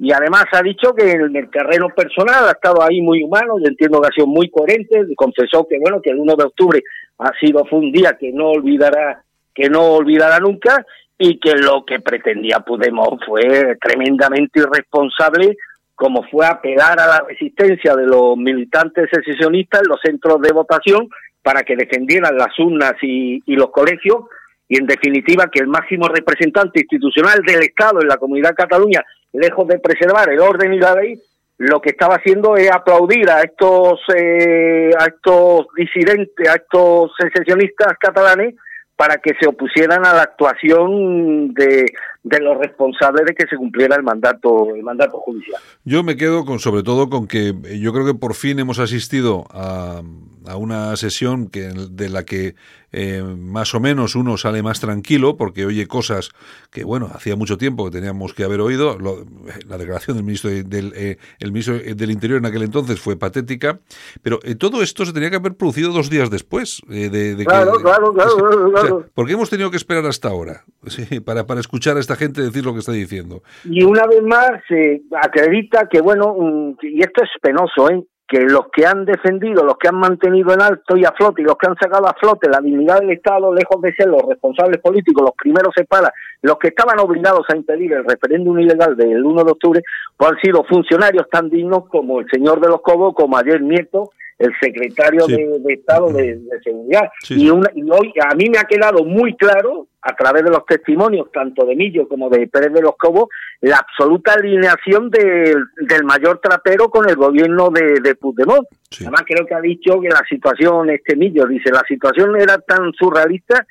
Y además ha dicho que en el terreno personal ha estado ahí muy humano, yo entiendo que ha sido muy coherente, confesó que bueno, que el 1 de octubre ha sido fue un día que no olvidará, que no olvidará nunca y que lo que pretendía Podemos fue tremendamente irresponsable como fue apelar a la resistencia de los militantes secesionistas en los centros de votación para que defendieran las urnas y, los colegios y en definitiva que el máximo representante institucional del Estado en la comunidad Cataluña, lejos de preservar el orden y la ley, lo que estaba haciendo es aplaudir a estos eh, a estos disidentes, a estos secesionistas catalanes para que se opusieran a la actuación de, de los responsables de que se cumpliera el mandato el mandato judicial. Yo me quedo con sobre todo con que yo creo que por fin hemos asistido a, a una sesión que de la que eh, más o menos uno sale más tranquilo porque oye cosas que bueno hacía mucho tiempo que teníamos que haber oído Lo- la declaración del ministro de- del eh, el ministro del interior en aquel entonces fue patética pero eh, todo esto se tenía que haber producido dos días después eh, de, que- Claro, claro, claro, es que- claro, o sea, claro. ¿por qué hemos tenido que esperar hasta ahora Sí, para para escuchar a esta gente decir lo que está diciendo Y una vez más se acredita que, bueno, mm, y esto es penoso, ¿eh? Que los que han defendido, los que han mantenido en alto y a flote y los que han sacado a flote la dignidad del Estado, lejos de ser los responsables políticos, los primeros se para, los que estaban obligados a impedir el referéndum ilegal del 1 de octubre, pues han sido funcionarios tan dignos como el señor de los Cobos, como ayer Nieto, el secretario Sí. de, de Estado de, de Seguridad. Sí, y, una- y hoy a mí me ha quedado muy claro, a través de los testimonios tanto de Millo como de Pérez de los Cobos, la absoluta alineación del, del mayor trapero con el gobierno de, de Puigdemont. Además creo que ha dicho que la situación, este Millo dice, la situación era tan surrealista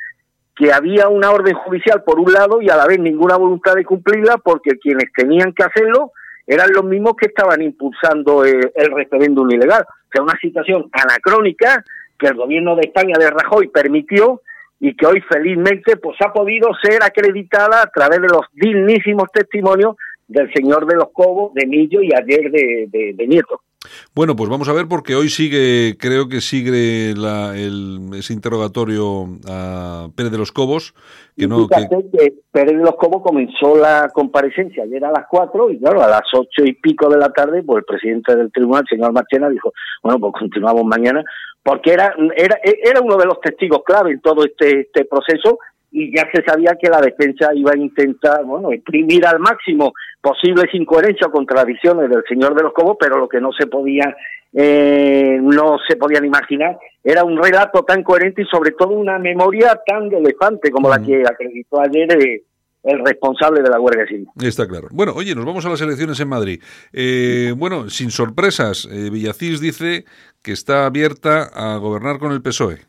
que había una orden judicial por un lado y a la vez ninguna voluntad de cumplirla porque quienes tenían que hacerlo eran los mismos que estaban impulsando eh, el referéndum ilegal. O sea, una situación anacrónica que el gobierno de España de Rajoy permitió y que hoy felizmente pues ha podido ser acreditada a través de los dignísimos testimonios del señor de los Cobos, de Millo y ayer de, de, de Nieto. Bueno, pues vamos a ver porque hoy sigue, creo que sigue la, el, ese interrogatorio a Pérez de los Cobos, que no, que, que Pérez de los Cobos comenzó la comparecencia ayer a las 4 y claro, a las ocho y pico de la tarde, pues el presidente del tribunal, el señor Marchena, dijo, bueno, pues continuamos mañana, porque era, era, era uno de los testigos clave en todo este, este proceso y ya se sabía que la defensa iba a intentar, bueno, exprimir al máximo posibles incoherencias o contradicciones del señor de los Cobos, pero lo que no se podía eh, no se podían imaginar era un relato tan coherente y sobre todo una memoria tan de elefante como la que acreditó ayer eh, el responsable de la Guardia Civil. Está claro. Bueno, oye, nos vamos a las elecciones en Madrid. Eh, bueno, sin sorpresas, eh, Villacís dice que está abierta a gobernar con el PSOE.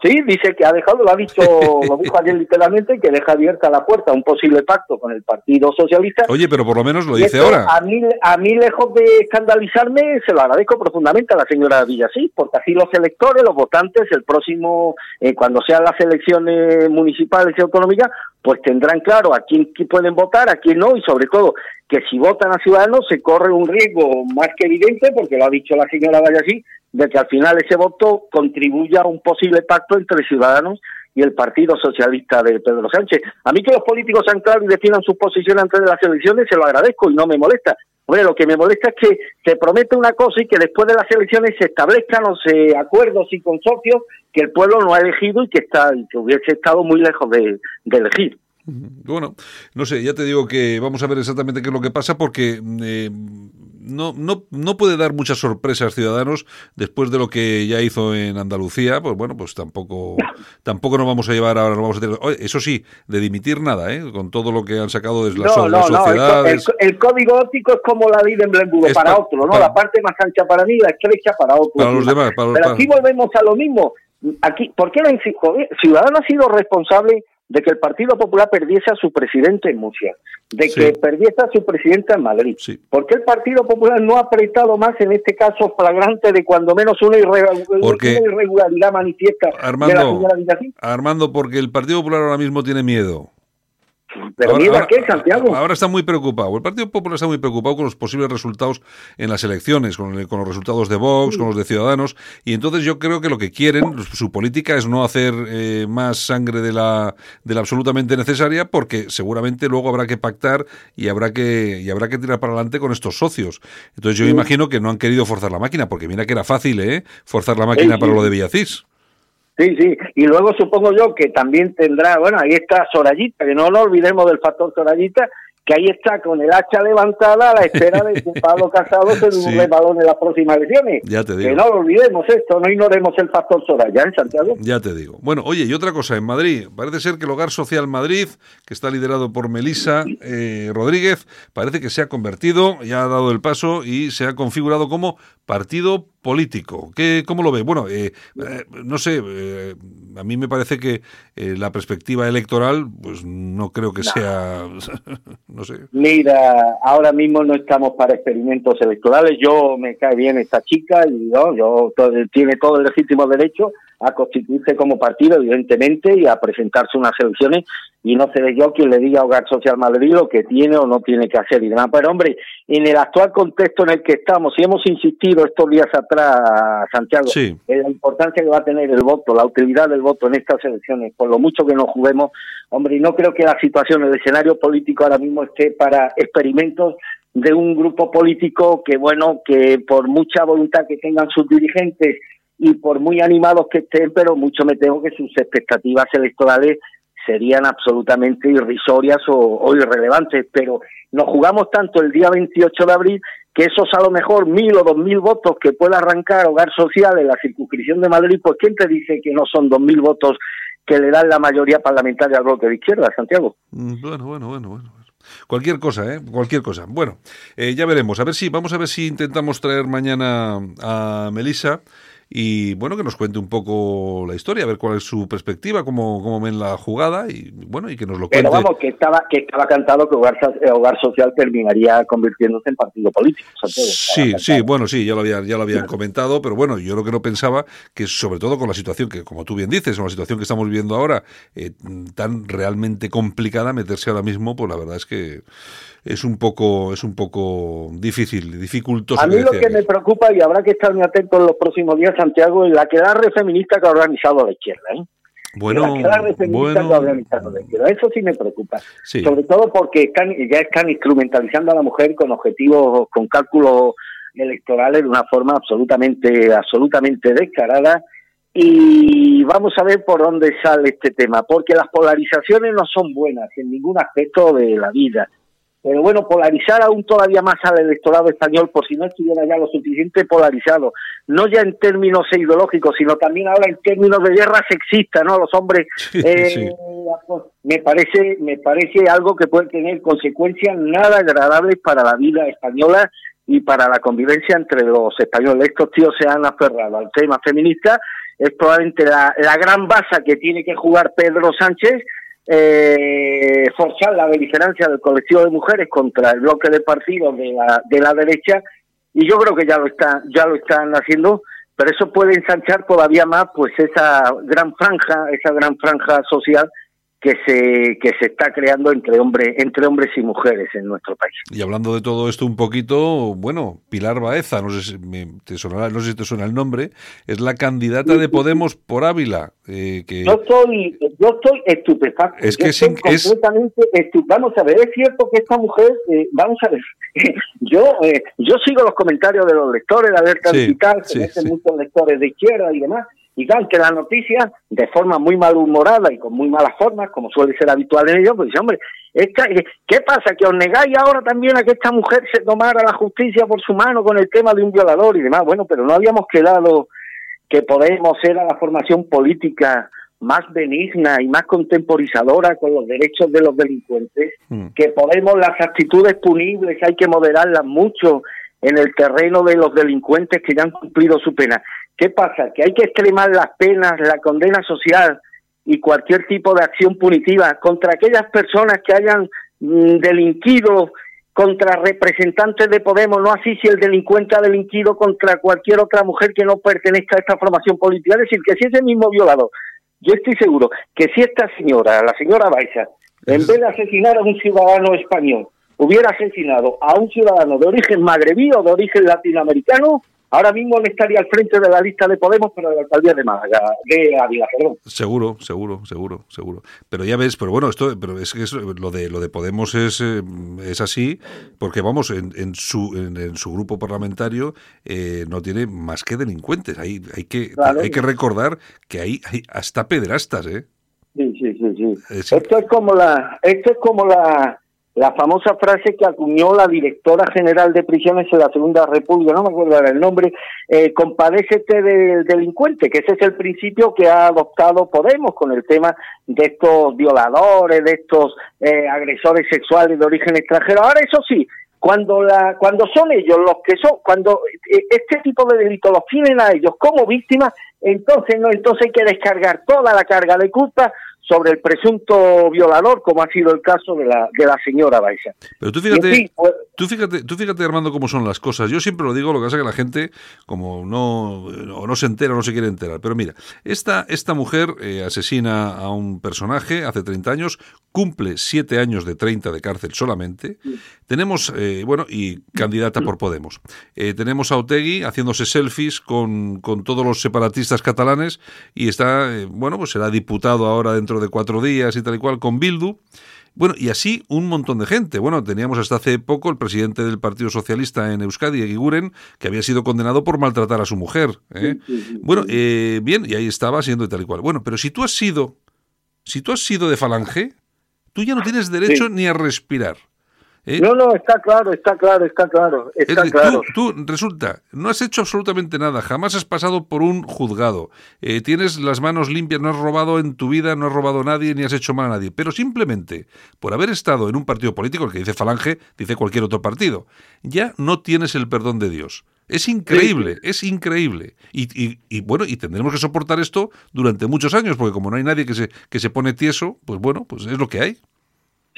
Sí, dice que ha dejado, lo ha dicho, [LAUGHS] lo dijo ayer literalmente, que deja abierta la puerta a un posible pacto con el Partido Socialista. Oye, pero por lo menos lo dice ahora. A mí, a mí, lejos de escandalizarme, se lo agradezco profundamente a la señora Villasís, porque así los electores, los votantes, el próximo, eh, cuando sean las elecciones municipales y autonómicas, pues tendrán claro a quién, quién pueden votar, a quién no, y sobre todo que si votan a Ciudadanos se corre un riesgo más que evidente, porque lo ha dicho la señora Villasís, de que al final ese voto contribuya a un posible pacto entre Ciudadanos y el Partido Socialista de Pedro Sánchez. A mí que los políticos sean claros y definan sus posiciones antes de las elecciones, se lo agradezco y no me molesta. Hombre, lo que me molesta es que se promete una cosa y que después de las elecciones se establezcan los eh, acuerdos y consorcios que el pueblo no ha elegido y que está y que hubiese estado muy lejos de, elegir. Bueno, no sé, ya te digo que vamos a ver exactamente qué es lo que pasa porque eh, no, no, no puede dar muchas sorpresas Ciudadanos después de lo que ya hizo en Andalucía, pues bueno, pues tampoco [LAUGHS] tampoco nos vamos a llevar ahora, nos vamos a tener, oye, eso sí, de dimitir nada, ¿eh? con todo lo que han sacado desde las, No, el, código óptico es como la ley de Emblemburgo para pa- otro, ¿no? la parte más ancha para mí, la estrecha para otro. Para los demás, para- Pero para- aquí volvemos a lo mismo. Aquí, ¿Por qué insisto? Ciudadanos ha sido responsable de que el Partido Popular perdiese a su presidente en Murcia, de Sí. que perdiese a su presidente en Madrid. Sí. ¿Por qué el Partido Popular no ha apretado más en este caso flagrante de cuando menos una, irre- Porque- una irregularidad manifiesta de la Armando, señora Villacín? Armando, porque el Partido Popular ahora mismo tiene miedo. Pero Ahora- mira ahora- qué, Santiago. Ahora está muy preocupado. El Partido Popular está muy preocupado con los posibles resultados en las elecciones, con, el- con los resultados de Vox, con los de Ciudadanos. Y entonces yo creo que lo que quieren, su política es no hacer eh, más sangre de la, de la absolutamente necesaria, porque seguramente luego habrá que pactar y habrá que, y habrá que tirar para adelante con estos socios. Entonces yo imagino que no han querido forzar la máquina, porque mira que era fácil, ¿eh? Forzar la máquina Sí, para sí. lo de Villacís. Sí, sí. Y luego supongo yo que también tendrá, bueno, ahí está Sorayita, que no nos olvidemos del factor Sorayita, que ahí está con el hacha levantada a la espera de que Pablo [LAUGHS] Casado se Sí. balón en las próximas elecciones. Ya te digo. Que no lo olvidemos esto, no ignoremos el factor Soraya en Santiago. Ya te digo. Bueno, oye, y otra cosa, en Madrid, parece ser que el Hogar Social Madrid, que está liderado por Melisa eh, Rodríguez, parece que se ha convertido, ya ha dado el paso y se ha configurado como partido político. ¿Qué, ¿Cómo lo ve? Bueno, eh, eh, no sé, eh, a mí me parece que eh, la perspectiva electoral, pues no creo que sea, [LAUGHS] no sé. Mira, ahora mismo no estamos para experimentos electorales. Yo me cae bien esta chica y ¿no? yo tiene todo el legítimo derecho a constituirse como partido, evidentemente, y a presentarse unas elecciones. Y no seré yo quien le diga a Hogar Social Madrid lo que tiene o no tiene que hacer y demás. Pero hombre, en el actual contexto en el que estamos, y hemos insistido estos días atrás, Santiago, Sí. en la importancia que va a tener el voto, la utilidad del voto en estas elecciones, por lo mucho que nos juguemos, hombre, y no creo que la situación, el escenario político ahora mismo esté para experimentos de un grupo político que, bueno, que por mucha voluntad que tengan sus dirigentes y por muy animados que estén, pero mucho me temo que sus expectativas electorales serían absolutamente irrisorias o, o irrelevantes, pero nos jugamos tanto el día 28 de abril que esos a lo mejor mil o dos mil votos que pueda arrancar Hogar Social en la circunscripción de Madrid, pues ¿quién te dice que no son dos mil votos que le dan la mayoría parlamentaria al bloque de izquierda, Santiago? Mm, Bueno, bueno, bueno. Cualquier cosa, ¿eh? Cualquier cosa. Bueno, eh, ya veremos. A ver si, vamos a ver si intentamos traer mañana a Melissa y, bueno, que nos cuente un poco la historia, a ver cuál es su perspectiva, cómo, cómo ven la jugada y, bueno, y que nos lo cuente. Pero vamos, que estaba, que estaba cantado que Hogar, eh, Hogar Social terminaría convirtiéndose en partido político, Santiago. Sí, sí, cantado. bueno, sí, ya lo habían, ya lo habían comentado, pero bueno, yo lo que no pensaba que sobre todo con la situación que, como tú bien dices, con la situación que estamos viviendo ahora, eh, tan realmente complicada, meterse ahora mismo, pues la verdad es que es un poco, es un poco difícil, dificultoso. A mí lo que me preocupa, y habrá que estar muy atento en los próximos días, Santiago, es la quedarre feminista que ha organizado la izquierda. ¿eh? Bueno, la quedarre feminista que ha bueno, organizado la izquierda. Eso sí me preocupa. sí. Sobre todo porque están, ya están instrumentalizando a la mujer con objetivos, con cálculos electorales de una forma absolutamente, absolutamente descarada. Y vamos a ver por dónde sale este tema, porque las polarizaciones no son buenas en ningún aspecto de la vida. Pero bueno, polarizar aún todavía más al electorado español, por si no estuviera ya lo suficiente polarizado, no ya en términos ideológicos, sino también ahora en términos de guerra sexista, ¿no? Los hombres [LAUGHS] Sí, eh, sí. me parece me parece algo que puede tener consecuencias nada agradables para la vida española y para la convivencia entre los españoles. Estos tíos se han aferrado al tema feminista, es probablemente la, la gran baza que tiene que jugar Pedro Sánchez, eh, forzar la beligerancia del colectivo de mujeres contra el bloque de partidos de la, de la derecha, y yo creo que ya lo está, ya lo están haciendo, pero eso puede ensanchar todavía más pues esa gran franja, esa gran franja social que se que se está creando entre hombres entre hombres y mujeres en nuestro país. Y hablando de todo esto un poquito, bueno, Pilar Baeza, no sé si me- te sonará, no sé si te suena el nombre, es la candidata de Podemos por Ávila, eh, que Yo estoy yo estoy estupefacto. Es Yo que estoy sin- es- completamente estu- Vamos a ver, es cierto que esta mujer, eh, vamos a ver, [LAUGHS] yo eh, yo sigo los comentarios de los lectores de Alerta Sí, Digital, sí, sí. muchos lectores de izquierda y demás, y dan que la noticia, de forma muy malhumorada y con muy malas formas, como suele ser habitual en ellos, pues dice, hombre, esta, eh, ¿qué pasa? ¿Que os negáis ahora también a que esta mujer se tomara la justicia por su mano con el tema de un violador y demás? Bueno, pero no habíamos quedado que Podemos era la formación política más benigna y más contemporizadora con los derechos de los delincuentes, Mm. que Podemos las actitudes punibles hay que moderarlas mucho en el terreno de los delincuentes que ya han cumplido su pena. ¿Qué pasa? Que hay que extremar las penas, la condena social y cualquier tipo de acción punitiva contra aquellas personas que hayan mm, delinquido contra representantes de Podemos, no así si el delincuente ha delinquido contra cualquier otra mujer que no pertenezca a esta formación política. Es decir, que si ese mismo violador, yo estoy seguro que si esta señora, la señora Baiza, en vez de asesinar a un ciudadano español, hubiera asesinado a un ciudadano de origen magrebí o de origen latinoamericano, ahora mismo le estaría al frente de la lista de Podemos para la alcaldía de Málaga, de Ávila, perdón. Seguro, seguro, seguro, seguro. Pero ya ves, pero bueno, esto, pero es que lo de lo de Podemos es, eh, es así, porque vamos, en, en su en, en su grupo parlamentario eh, no tiene más que delincuentes. Hay, hay que Claro. hay que recordar que hay, hay hasta pederastas, ¿eh? Sí, sí, sí, sí. Es- Esto es como la, esto es como la, la famosa frase que acuñó la directora general de prisiones en la Segunda República, no me acuerdo el nombre, eh, compadécete del delincuente, que ese es el principio que ha adoptado Podemos con el tema de estos violadores, de estos eh, agresores sexuales de origen extranjero. Ahora eso sí, cuando la cuando son ellos los que son cuando eh, este tipo de delitos los tienen a ellos como víctimas entonces no entonces hay que descargar toda la carga de culpa sobre el presunto violador como ha sido el caso de la de la señora Baiza Pero tú fíjate, pues, tú fíjate, tú fíjate Armando cómo son las cosas. Yo siempre lo digo, lo que pasa es que la gente como no no se entera, o no se quiere enterar. Pero mira, esta esta mujer eh, asesina a un personaje hace 30 años, cumple 7 años de 30 de cárcel solamente. Tenemos eh, bueno y candidata por Podemos. Eh, tenemos a Otegui haciéndose selfies con, con todos los separatistas catalanes y está eh, bueno pues será diputado ahora dentro de cuatro días y tal y cual con Bildu. Bueno, y así un montón de gente. Bueno, teníamos hasta hace poco el presidente del Partido Socialista en Euskadi, Eguiguren, que había sido condenado por maltratar a su mujer. ¿eh? Bueno, eh, bien, y ahí estaba siendo y tal y cual. Bueno, pero si tú has sido, si tú has sido de falange, tú ya no tienes derecho Sí. ni a respirar. ¿Eh? no no está claro está claro está claro Es está claro tú, tú, resulta, no has hecho absolutamente nada, jamás has pasado por un juzgado, eh, tienes las manos limpias, no has robado en tu vida, no has robado a nadie, ni has hecho mal a nadie, pero simplemente por haber estado en un partido político, el que dice Falange, dice cualquier otro partido, ya no tienes el perdón de Dios. Es increíble, es increíble. Y, y- y, bueno, y tendremos que soportar esto durante muchos años, porque como no hay nadie que se, que se pone tieso, pues bueno, pues es lo que hay.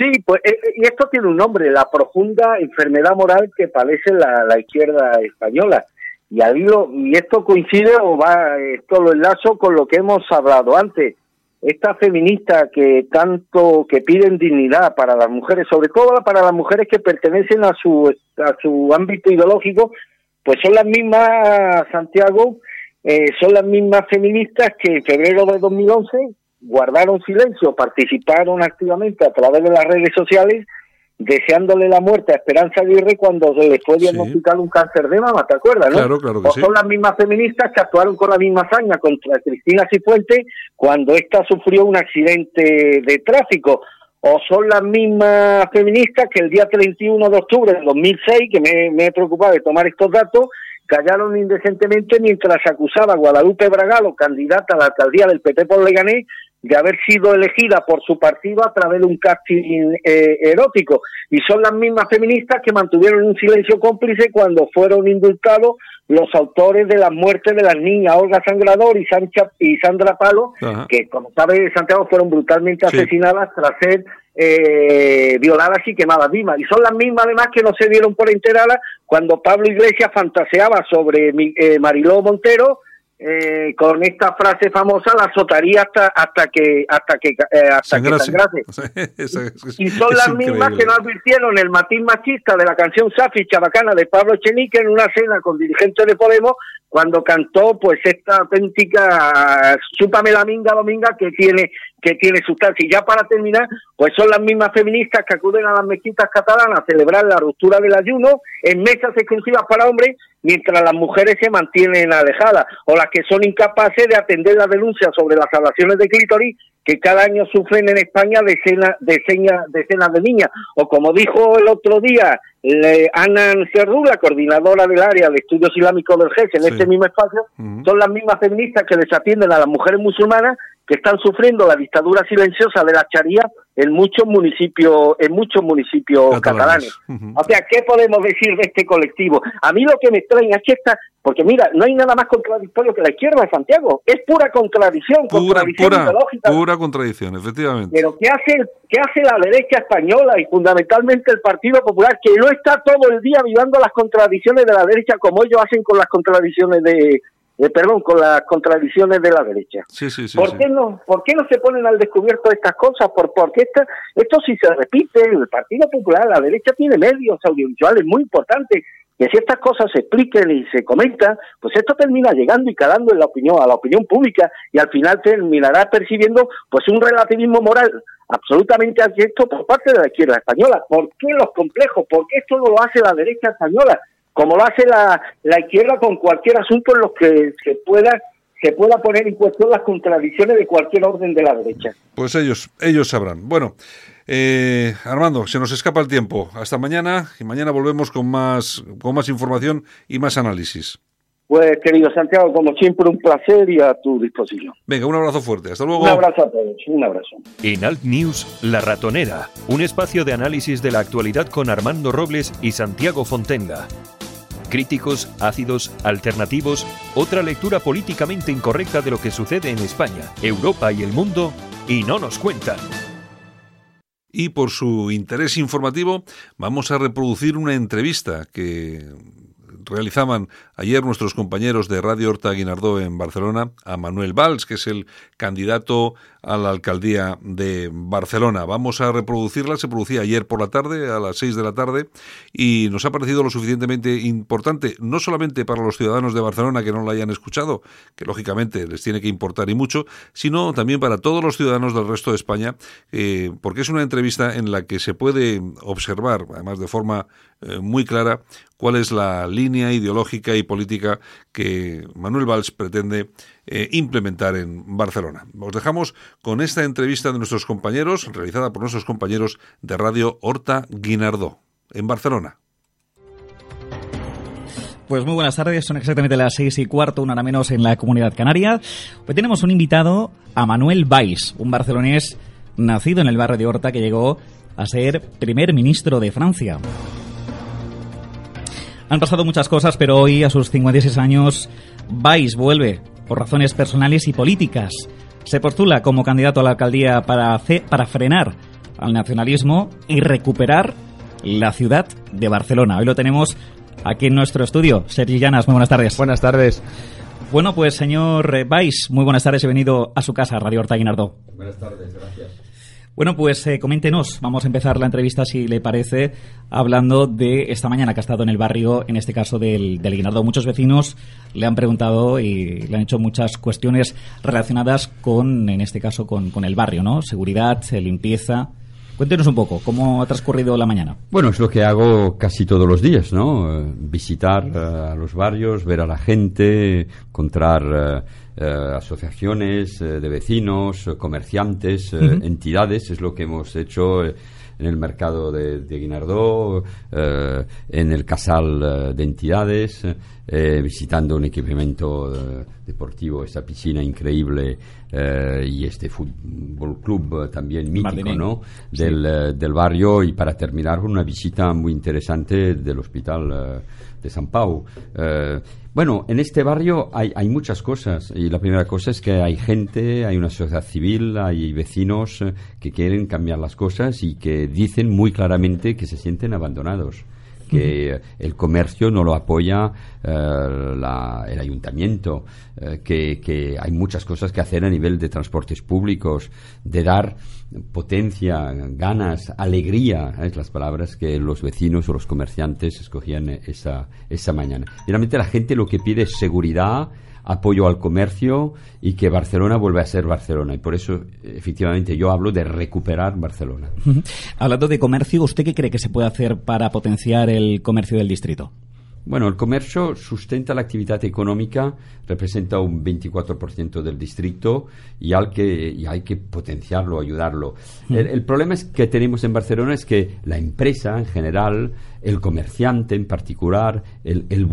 Sí, pues eh, eh, y esto tiene un nombre, la profunda enfermedad moral que padece la, izquierda española. Y al hilo- y esto coincide o va, esto lo enlazo con lo que hemos hablado antes. Estas feministas que tanto que piden dignidad para las mujeres, sobre todo para las mujeres que pertenecen a su a su ámbito ideológico, pues son las mismas Santiago, eh, son las mismas feministas que en febrero de 2011 guardaron silencio, participaron activamente a través de las redes sociales deseándole la muerte a Esperanza Aguirre cuando se le fue Sí. diagnosticar un cáncer de mama, ¿te acuerdas? no? Claro, claro que o sí. son las mismas feministas que actuaron con la misma hazaña contra Cristina Cifuentes cuando ésta sufrió un accidente de tráfico, o son las mismas feministas que el día 31 de octubre del 2006, que me, me he preocupado de tomar estos datos, callaron indecentemente mientras acusaba a Guadalupe Bragalo, candidata a la alcaldía del PP por Leganés, de haber sido elegida por su partido a través de un casting eh, erótico. Y son las mismas feministas que mantuvieron un silencio cómplice cuando fueron indultados los autores de las muertes de las niñas Olga Sangrador y, Sancha, y Sandra Palo, Ajá. que como sabe Santiago fueron brutalmente Sí. asesinadas tras ser eh, violadas y quemadas vivas. Y son las mismas además que no se dieron por enteradas cuando Pablo Iglesias fantaseaba sobre eh, Mariló Montero eh, con esta frase famosa la azotaría hasta hasta que hasta que eh, hasta que sangrase. [LAUGHS] Es- Y son las mismas que no advirtieron el matiz machista de la canción Safi Chabacana de Pablo Echenique en una cena con dirigentes de Podemos cuando cantó pues esta auténtica súpame la minga dominga que tiene que tiene sustancia. Y ya para terminar, pues son las mismas feministas que acuden a las mezquitas catalanas a celebrar la ruptura del ayuno en mesas exclusivas para hombres, mientras las mujeres se mantienen alejadas, o las que son incapaces de atender las denuncias sobre las ablaciones de clítoris que cada año sufren en España decenas, decenas, decenas de niñas. O como dijo el otro día le- Ana Cerrú, la coordinadora del área de estudios islámicos del GES en Sí. este mismo espacio, son las mismas feministas que desatienden a las mujeres musulmanas que están sufriendo la dictadura silenciosa de la charía en muchos municipios en muchos municipios Catalanes. O sea, ¿qué podemos decir de este colectivo? A mí lo que me extraña es que está, porque mira, no hay nada más contradictorio que la izquierda de Santiago, es pura contradicción, Pura, contradicción pura, ideológica. pura contradicción, efectivamente. Pero ¿qué hace, ¿qué hace la derecha española y fundamentalmente el Partido Popular, que no está todo el día vivando las contradicciones de la derecha como ellos hacen con las contradicciones de, eh, perdón, con las contradicciones de la derecha. Sí, sí, sí. ¿Por qué no? ¿Por qué no se ponen al descubierto estas cosas? ¿Por, porque esta, esto si se repite, el Partido Popular, la derecha tiene medios audiovisuales muy importantes que si estas cosas se expliquen y se comentan, pues esto termina llegando y calando en la opinión, a la opinión pública y al final terminará percibiendo pues un relativismo moral absolutamente abyecto por parte de la izquierda española. ¿Por qué los complejos? ¿Por qué esto no lo hace la derecha española? Como lo hace la, la izquierda con cualquier asunto en los que se pueda se pueda poner en cuestión las contradicciones de cualquier orden de la derecha. Pues ellos, ellos sabrán. Bueno, eh, Armando, se nos escapa el tiempo. Hasta mañana y mañana volvemos con más, con más información y más análisis. Pues querido Santiago, como siempre un placer y a tu disposición. Venga, un abrazo fuerte. Hasta luego. Un abrazo a todos, un abrazo. En Alt News, La Ratonera, un espacio de análisis de la actualidad con Armando Robles y Santiago Fontenga. Críticos, ácidos, alternativos, otra lectura políticamente incorrecta de lo que sucede en España, Europa y el mundo, y no nos cuentan. Y por su interés informativo, vamos a reproducir una entrevista que realizaban ayer nuestros compañeros de Radio Horta Guinardó en Barcelona a Manuel Valls, que es el candidato a la alcaldía de Barcelona. Vamos a reproducirla, se producía ayer por la tarde, a las 6 de la tarde, y nos ha parecido lo suficientemente importante, no solamente para los ciudadanos de Barcelona que no la hayan escuchado, que lógicamente les tiene que importar y mucho, sino también para todos los ciudadanos del resto de España, eh, porque es una entrevista en la que se puede observar, además de forma eh, muy clara, cuál es la línea ideológica y política que Manuel Valls pretende eh, implementar en Barcelona. Os dejamos con esta entrevista de nuestros compañeros, realizada por nuestros compañeros de Radio Horta Guinardó, en Barcelona. Pues muy buenas tardes, son exactamente las seis y cuarto, una hora menos en la comunidad canaria. Hoy tenemos un invitado a Manuel Valls, un barcelonés nacido en el barrio de Horta que llegó a ser primer ministro de Francia. Han pasado muchas cosas, pero hoy, a sus 56 años, Valls vuelve por razones personales y políticas. Se postula como candidato a la alcaldía para, hacer- para frenar al nacionalismo y recuperar la ciudad de Barcelona. Hoy lo tenemos aquí en nuestro estudio. Sergi Llanas, muy buenas tardes. Buenas tardes. Bueno, pues señor Valls, muy buenas tardes. He venido a su casa, Radio Horta Guinardó. Buenas tardes, gracias. Bueno, pues eh, coméntenos. Vamos a empezar la entrevista, si le parece, hablando de esta mañana que ha estado en el barrio, en este caso del, del Guinardó. Muchos vecinos le han preguntado y le han hecho muchas cuestiones relacionadas con, en este caso, con, con el barrio, ¿no? Seguridad, eh, limpieza. Cuéntenos un poco, ¿cómo ha transcurrido la mañana? Bueno, es lo que hago casi todos los días, ¿no? Eh, visitar eh, a los barrios, ver a la gente, encontrar eh, asociaciones de vecinos, comerciantes, entidades, es lo que hemos hecho en el mercado de, de Guinardó, eh, en el casal eh, de entidades, eh, visitando un equipamiento eh, deportivo, esta piscina increíble y este fútbol club también mítico. ¿no? Del, del barrio y para terminar una visita muy interesante del hospital de San Pau. Bueno, en este barrio hay, hay muchas cosas y la primera cosa es que hay gente, hay una sociedad civil, hay vecinos eh, que quieren cambiar las cosas y que dicen muy claramente que se sienten abandonados que el comercio no lo apoya eh, la- el ayuntamiento, eh, que, que hay muchas cosas que hacer a nivel de transportes públicos, de dar potencia, ganas, alegría, es las palabras que los vecinos o los comerciantes escogían esa, esa mañana. Finalmente la gente lo que pide es seguridad, apoyo al comercio y que Barcelona vuelva a ser Barcelona. Y por eso, efectivamente, yo hablo de recuperar Barcelona. Hablando de comercio, ¿usted qué cree que se puede hacer para potenciar el comercio del distrito? Bueno, el comercio sustenta la actividad económica, representa un 24% del distrito y hay que, y hay que potenciarlo, ayudarlo. El, el problema es que tenemos en Barcelona es que la empresa en general, el comerciante en particular, el, el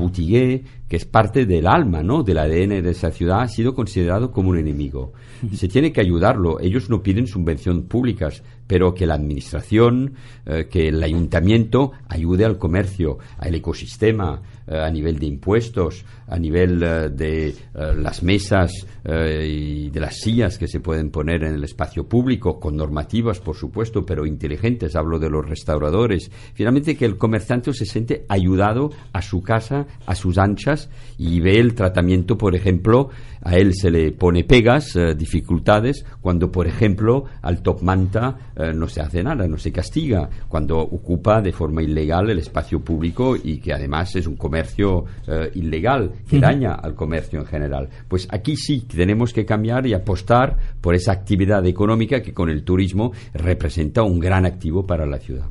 que es parte del alma, ¿no? del ADN de esa ciudad, ha sido considerado como un enemigo. Se tiene que ayudarlo. Ellos no piden subvenciones públicas, pero que la administración, eh, que el ayuntamiento ayude al comercio, al ecosistema, a nivel de impuestos, a nivel eh, de eh, las mesas eh, y de las sillas que se pueden poner en el espacio público, con normativas, por supuesto, pero inteligentes. Hablo de los restauradores. Finalmente, que el comerciante se siente ayudado a su casa, a sus anchas, y ve el tratamiento, por ejemplo, a él se le pone pegas, eh, dificultades, cuando, por ejemplo, al top manta eh, no se hace nada, no se castiga, cuando ocupa de forma ilegal el espacio público y que además es un comercio ilegal que daña al comercio en general. Pues aquí sí tenemos que cambiar y apostar por esa actividad económica que con el turismo representa un gran activo para la ciudad.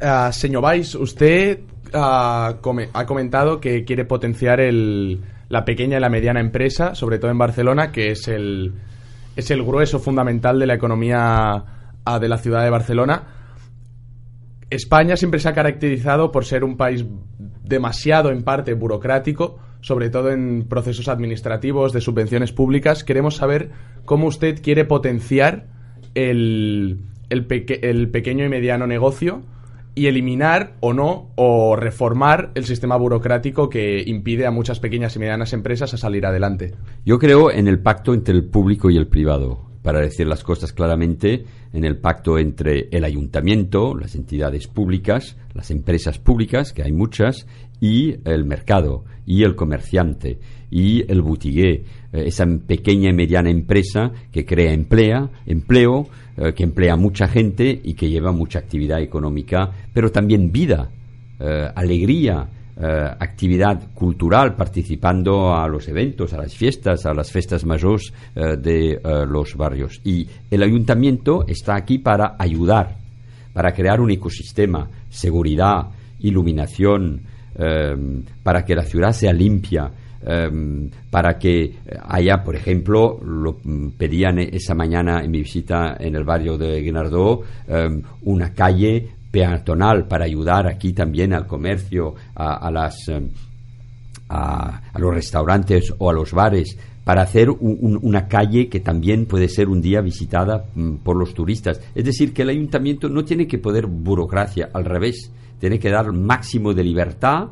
Ah, señor Valls, usted ah, ha comentado que quiere potenciar la pequeña y la mediana empresa, sobre todo en Barcelona, que es el, es el grueso fundamental de la economía ah, de la ciudad de Barcelona. España siempre se ha caracterizado por ser un país demasiado, en parte, burocrático, sobre todo en procesos administrativos de subvenciones públicas. Queremos saber cómo usted quiere potenciar el, el, peque- el pequeño y mediano negocio y eliminar o no o reformar el sistema burocrático que impide a muchas pequeñas y medianas empresas a salir adelante. Yo creo en el pacto entre el público y el privado. Para decir las cosas claramente, en el pacto entre el ayuntamiento, las entidades públicas, las empresas públicas, que hay muchas, y el mercado, y el comerciante, y el boutique, eh, esa pequeña y mediana empresa que crea emplea, empleo, eh, que emplea mucha gente y que lleva mucha actividad económica, pero también vida, eh, alegría, actividad cultural, participando a los eventos, a las fiestas, a las fiestas mayores de los barrios. Y el ayuntamiento está aquí para ayudar, para crear un ecosistema, seguridad, iluminación, para que la ciudad sea limpia, eh, para que haya, por ejemplo, lo pedían esa mañana en mi visita en el barrio de Guinardó, eh, una calle peatonal para ayudar aquí también al comercio, a, las, a, los restaurantes o a los bares, para hacer un- una calle que también puede ser un día visitada mm, por los turistas. Es decir, que el ayuntamiento no tiene que poder burocracia, al revés, tiene que dar máximo de libertad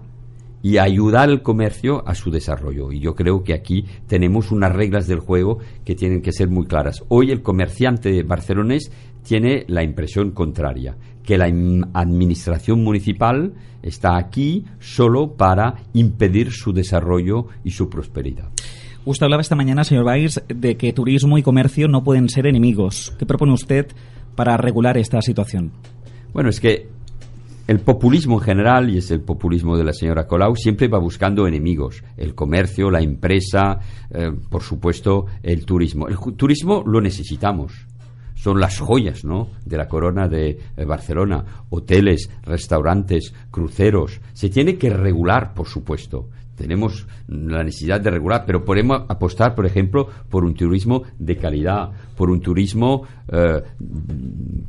y ayudar al comercio a su desarrollo. Y yo creo que aquí tenemos unas reglas del juego que tienen que ser muy claras. Hoy el comerciante barcelonés tiene la impresión contraria, que la administración municipal está aquí solo para impedir su desarrollo y su prosperidad. Usted hablaba esta mañana, señor Valls, de que turismo y comercio no pueden ser enemigos. ¿Qué propone usted para regular esta situación? Bueno, es que el populismo en general, y es el populismo de la señora Colau, siempre va buscando enemigos. El comercio, la empresa, eh, por supuesto, el turismo. El turismo lo necesitamos. Son las joyas, ¿no? De la corona de eh, Barcelona. Hoteles, restaurantes, cruceros. Se tiene que regular, por supuesto. Tenemos la necesidad de regular, pero podemos apostar, por ejemplo, por un turismo de calidad, por un turismo eh,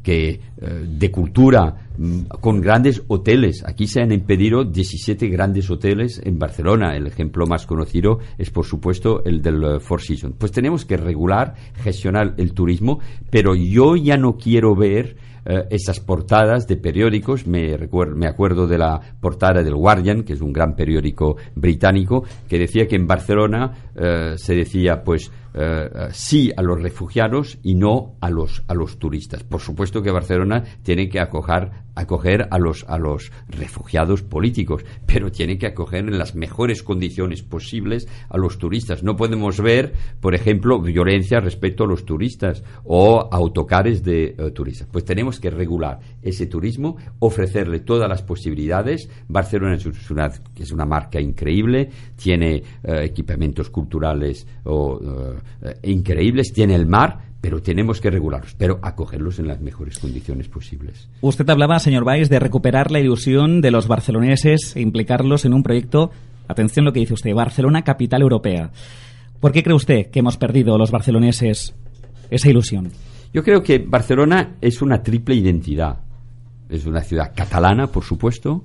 que eh, de cultura, mm, con grandes hoteles. Aquí se han impedido 17 grandes hoteles en Barcelona. El ejemplo más conocido es, por supuesto, el del eh, Four Seasons. Pues tenemos que regular, gestionar el turismo, pero yo ya no quiero ver eh, esas portadas de periódicos. Me, me acuerdo de la portada del Guardian, que es un gran periódico británico, que decía que en Barcelona eh, se decía, pues, eh, eh, sí a los refugiados y no a los, a los turistas. Por supuesto que Barcelona tiene que acoger, acoger a, los, a los refugiados políticos, pero tiene que acoger en las mejores condiciones posibles a los turistas. No podemos ver, por ejemplo, violencia respecto a los turistas o autocares de eh, turistas. Pues tenemos que regular ese turismo, ofrecerle todas las posibilidades. Barcelona es una, es una marca increíble, tiene equipamientos culturales o, eh, increíbles, tiene el mar, pero tenemos que regularlos, pero acogerlos en las mejores condiciones posibles. Usted hablaba, señor Valls, de recuperar la ilusión de los barceloneses e implicarlos en un proyecto, atención lo que dice usted, Barcelona Capital Europea. ¿Por qué cree usted que hemos perdido los barceloneses esa ilusión? Yo creo que Barcelona es una triple identidad. Es una ciudad catalana, por supuesto,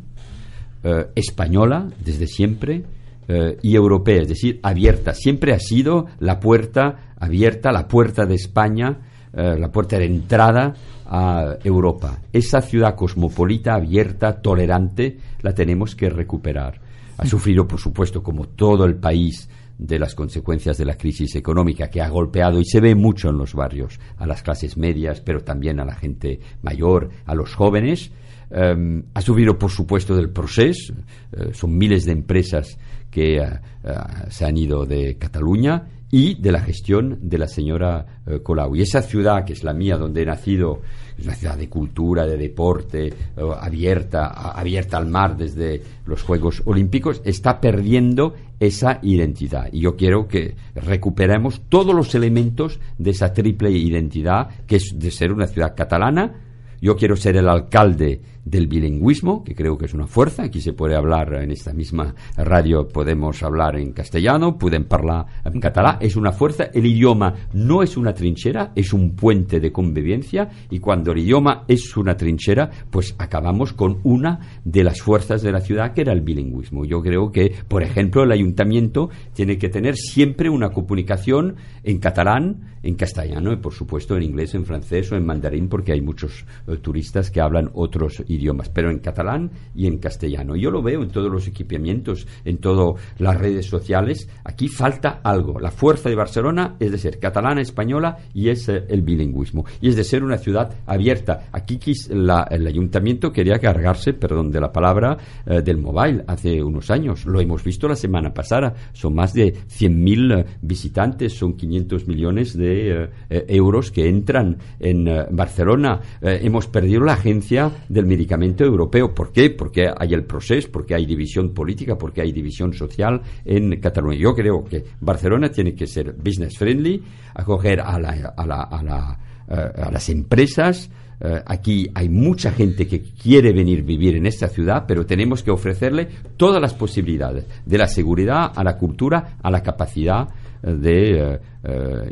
eh, española desde siempre eh, y europea, es decir, abierta. Siempre ha sido la puerta abierta, la puerta de España, eh, la puerta de entrada a Europa. Esa ciudad cosmopolita, abierta, tolerante, la tenemos que recuperar. Ha sufrido, por supuesto, como todo el país, de las consecuencias de la crisis económica que ha golpeado y se ve mucho en los barrios a las clases medias, pero también a la gente mayor, a los jóvenes. Eh, ha sufrido, por supuesto, del proceso. Eh, son miles de empresas que eh, eh, se han ido de Cataluña y de la gestión de la señora Colau. Y esa ciudad, que es la mía, donde he nacido, es una ciudad de cultura, de deporte, abierta, abierta al mar desde los Juegos Olímpicos, está perdiendo esa identidad. Y yo quiero que recuperemos todos los elementos de esa triple identidad, que es de ser una ciudad catalana, yo quiero ser el alcalde del bilingüismo, que creo que es una fuerza. Aquí se puede hablar en esta misma radio, podemos hablar en castellano, pueden hablar en catalán. Es una fuerza. El idioma no es una trinchera, es un puente de convivencia. Y cuando el idioma es una trinchera, pues acabamos con una de las fuerzas de la ciudad, que era el bilingüismo. Yo creo que, por ejemplo, el ayuntamiento tiene que tener siempre una comunicación en catalán, en castellano y, por supuesto, en inglés, en francés o en mandarín, porque hay muchos eh, turistas que hablan otros idiomas, pero en catalán y en castellano. Yo lo veo en todos los equipamientos, en todas las redes sociales. Aquí falta algo. La fuerza de Barcelona es de ser catalana, española y es eh, el bilingüismo. Y es de ser una ciudad abierta. Aquí quis- la- el ayuntamiento quería cargarse, perdón de la palabra, eh, del mobile hace unos años. Lo hemos visto la semana pasada. Son más de 100.000 eh, visitantes, son 500 millones de eh, euros que entran en Barcelona. Hemos perdido la agencia del medicamento europeo. ¿Por qué? Porque hay el proceso, porque hay división política, porque hay división social en Cataluña. Yo creo que Barcelona tiene que ser business friendly, acoger a, la- a la- a la, eh, a las empresas. Eh, aquí hay mucha gente que quiere venir vivir en esta ciudad, pero tenemos que ofrecerle todas las posibilidades, de la seguridad a la cultura, a la capacidad eh, de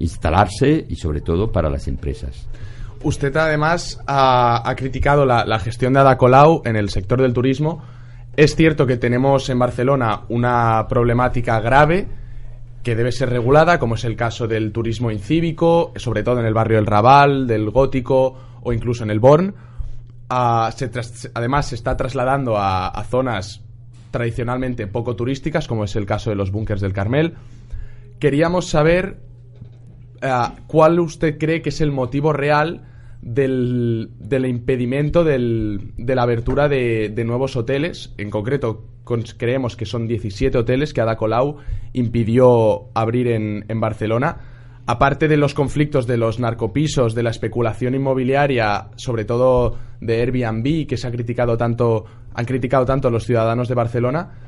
instalarse y sobre todo para las empresas. Usted además ha, criticado la, gestión de Ada Colau en el sector del turismo. Es cierto que tenemos en Barcelona una problemática grave que debe ser regulada, como es el caso del turismo incívico, sobre todo en el barrio del Raval, del Gótico o incluso en el Born. Ah, además, se está trasladando a, zonas tradicionalmente poco turísticas, como es el caso de los búnkers del Carmel. Queríamos saber Ah, ¿cuál usted cree que es el motivo real del, del impedimento del- de la abertura de, de nuevos hoteles? En concreto, con- creemos que son 17 hoteles que Ada Colau impidió abrir en, en Barcelona. Aparte de los conflictos de los narcopisos, de la especulación inmobiliaria, sobre todo de Airbnb, que se ha criticado tanto, han criticado tanto los ciudadanos de Barcelona,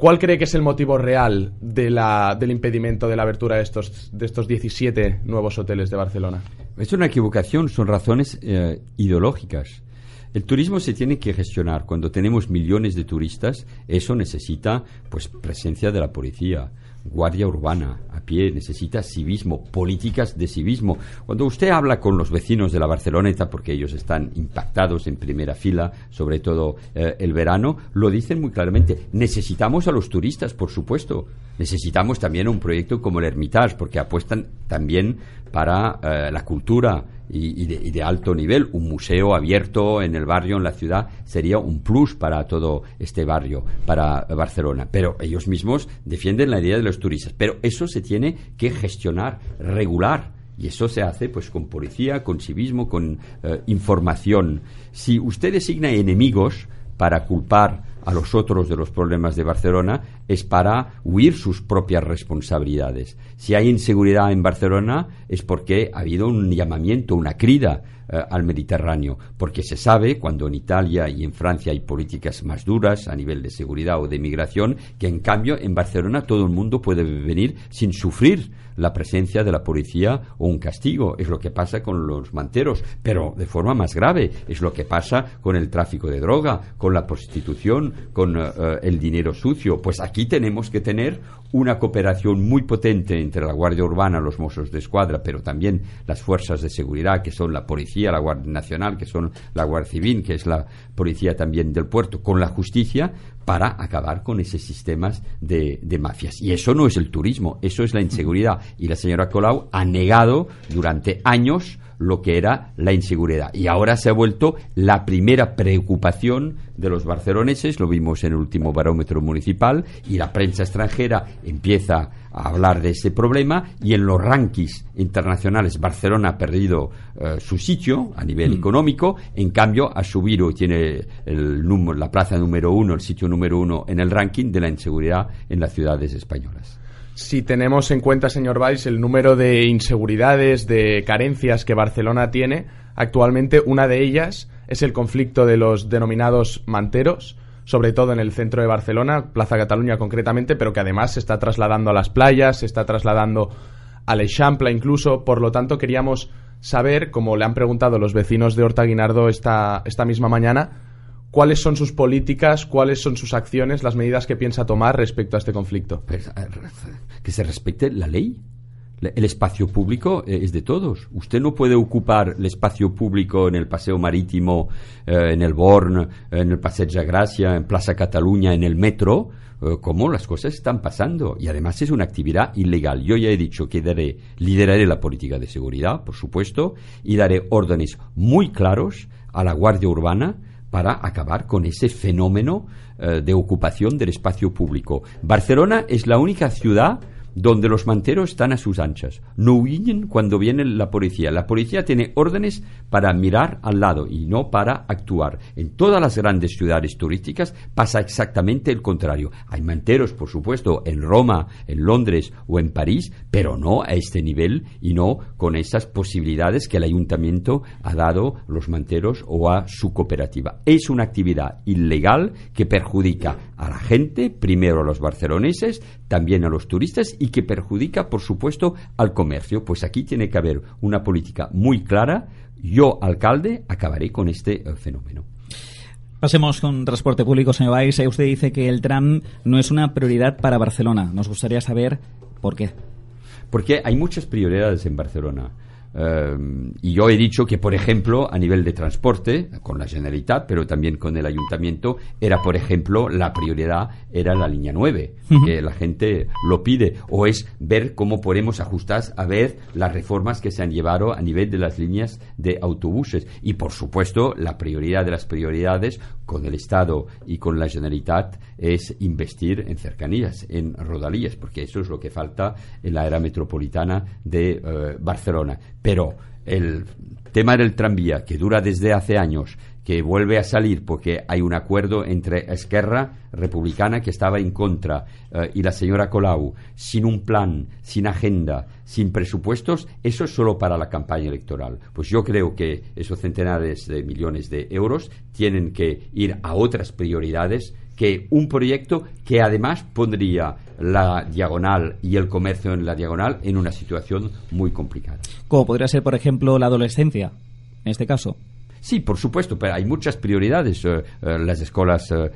¿Cuál cree que es el motivo real de la- del impedimento de la abertura de estos, de estos 17 nuevos hoteles de Barcelona? Es una equivocación, son razones eh, ideológicas. El turismo se tiene que gestionar. Cuando tenemos millones de turistas, eso necesita pues presencia de la policía, guardia urbana a pie, necesita civismo, políticas de civismo. Cuando usted habla con los vecinos de la Barceloneta, porque ellos están impactados en primera fila, sobre todo eh, el verano, lo dicen muy claramente. Necesitamos a los turistas, por supuesto. Necesitamos también un proyecto como el Hermitage, porque apuestan también para eh, la cultura y, y de, y de alto nivel. Un museo abierto en el barrio, en la ciudad, sería un plus para todo este barrio, para Barcelona. Pero ellos mismos defienden la idea de los turistas. Pero eso se tiene que gestionar, regular. Y eso se hace pues con policía, con civismo, con eh, información. Si usted designa enemigos para culpar a los otros de los problemas de Barcelona, es para huir sus propias responsabilidades. Si hay inseguridad en Barcelona es porque ha habido un llamamiento, una crida eh, al Mediterráneo, porque se sabe cuando en Italia y en Francia hay políticas más duras a nivel de seguridad o de migración, que en cambio en Barcelona todo el mundo puede venir sin sufrir la presencia de la policía o un castigo. Es lo que pasa con los manteros, pero de forma más grave. Es lo que pasa con el tráfico de droga, con la prostitución, con eh, eh, el dinero sucio. Pues aquí tenemos que tener una cooperación muy potente entre la Guardia Urbana, los Mossos de Escuadra, pero también las fuerzas de seguridad, que son la policía, la Guardia Nacional, que son la Guardia Civil, que es la policía también del puerto, con la justicia, para acabar con esos sistemas de, de mafias. Y eso no es el turismo, eso es la inseguridad. Y la señora Colau ha negado durante años lo que era la inseguridad. Y ahora se ha vuelto la primera preocupación de los barceloneses, lo vimos en el último barómetro municipal, y la prensa extranjera empieza a hablar de ese problema, y en los rankings internacionales Barcelona ha perdido eh, su sitio a nivel económico, en cambio ha subido, tiene el número- la plaza número uno, el sitio número uno en el ranking de la inseguridad en las ciudades españolas. Si tenemos en cuenta, señor Valls, el número de inseguridades, de carencias que Barcelona tiene, actualmente una de ellas es el conflicto de los denominados manteros, sobre todo en el centro de Barcelona, Plaza Cataluña concretamente, pero que además se está trasladando a las playas, se está trasladando a la Eixample incluso. Por lo tanto, queríamos saber, como le han preguntado los vecinos de Horta Guinardo esta, esta misma mañana, cuáles son sus políticas, cuáles son sus acciones, las medidas que piensa tomar respecto a este conflicto. Pues, que se respete la ley. Le- El espacio público eh, es de todos. Usted no puede ocupar el espacio público en el Paseo Marítimo, eh, en el Born, en el Passeig Gracia, en Plaza Cataluña, en el metro, eh, como las cosas están pasando. Y además es una actividad ilegal. Yo ya he dicho que daré, lideraré la política de seguridad, por supuesto, y daré órdenes muy claros a la Guardia Urbana para acabar con ese fenómeno eh, de ocupación del espacio público. Barcelona es la única ciudad donde los manteros están a sus anchas. No huyen cuando viene la policía. La policía tiene órdenes para mirar al lado y no para actuar. En todas las grandes ciudades turísticas pasa exactamente el contrario. Hay manteros, por supuesto, en Roma, en Londres o en París, pero no a este nivel y no con esas posibilidades que el ayuntamiento ha dado a los manteros o a su cooperativa. Es una actividad ilegal que perjudica a la gente, primero a los barceloneses, también a los turistas y que perjudica, por supuesto, al comercio. Pues aquí tiene que haber una política muy clara. Yo, alcalde, acabaré con este eh, fenómeno. Pasemos con transporte público, señor Valls. Eh, Usted dice que el tram no es una prioridad para Barcelona. Nos gustaría saber por qué. Porque hay muchas prioridades en Barcelona. Eh, y yo he dicho que, por ejemplo, a nivel de transporte, con la Generalitat, pero también con el Ayuntamiento, era, por ejemplo, la prioridad era la línea 9, que la gente lo pide, o es ver cómo podemos ajustar a ver las reformas que se han llevado a nivel de las líneas de autobuses. Y, por supuesto, la prioridad de las prioridades con el Estado y con la Generalitat es investir en cercanías, en rodalías, porque eso es lo que falta en la era metropolitana de eh, Barcelona. Pero el tema del tranvía, que dura desde hace años, que vuelve a salir porque hay un acuerdo entre Esquerra Republicana que estaba en contra eh, y la señora Colau, sin un plan, sin agenda, sin presupuestos, eso es solo para la campaña electoral. Pues yo creo que esos centenares de millones de euros tienen que ir a otras prioridades que un proyecto que además pondría la diagonal y el comercio en la diagonal en una situación muy complicada. Como podría ser, por ejemplo, la adolescencia, en este caso. Sí, por supuesto, pero hay muchas prioridades. eh, eh, las escuelas eh,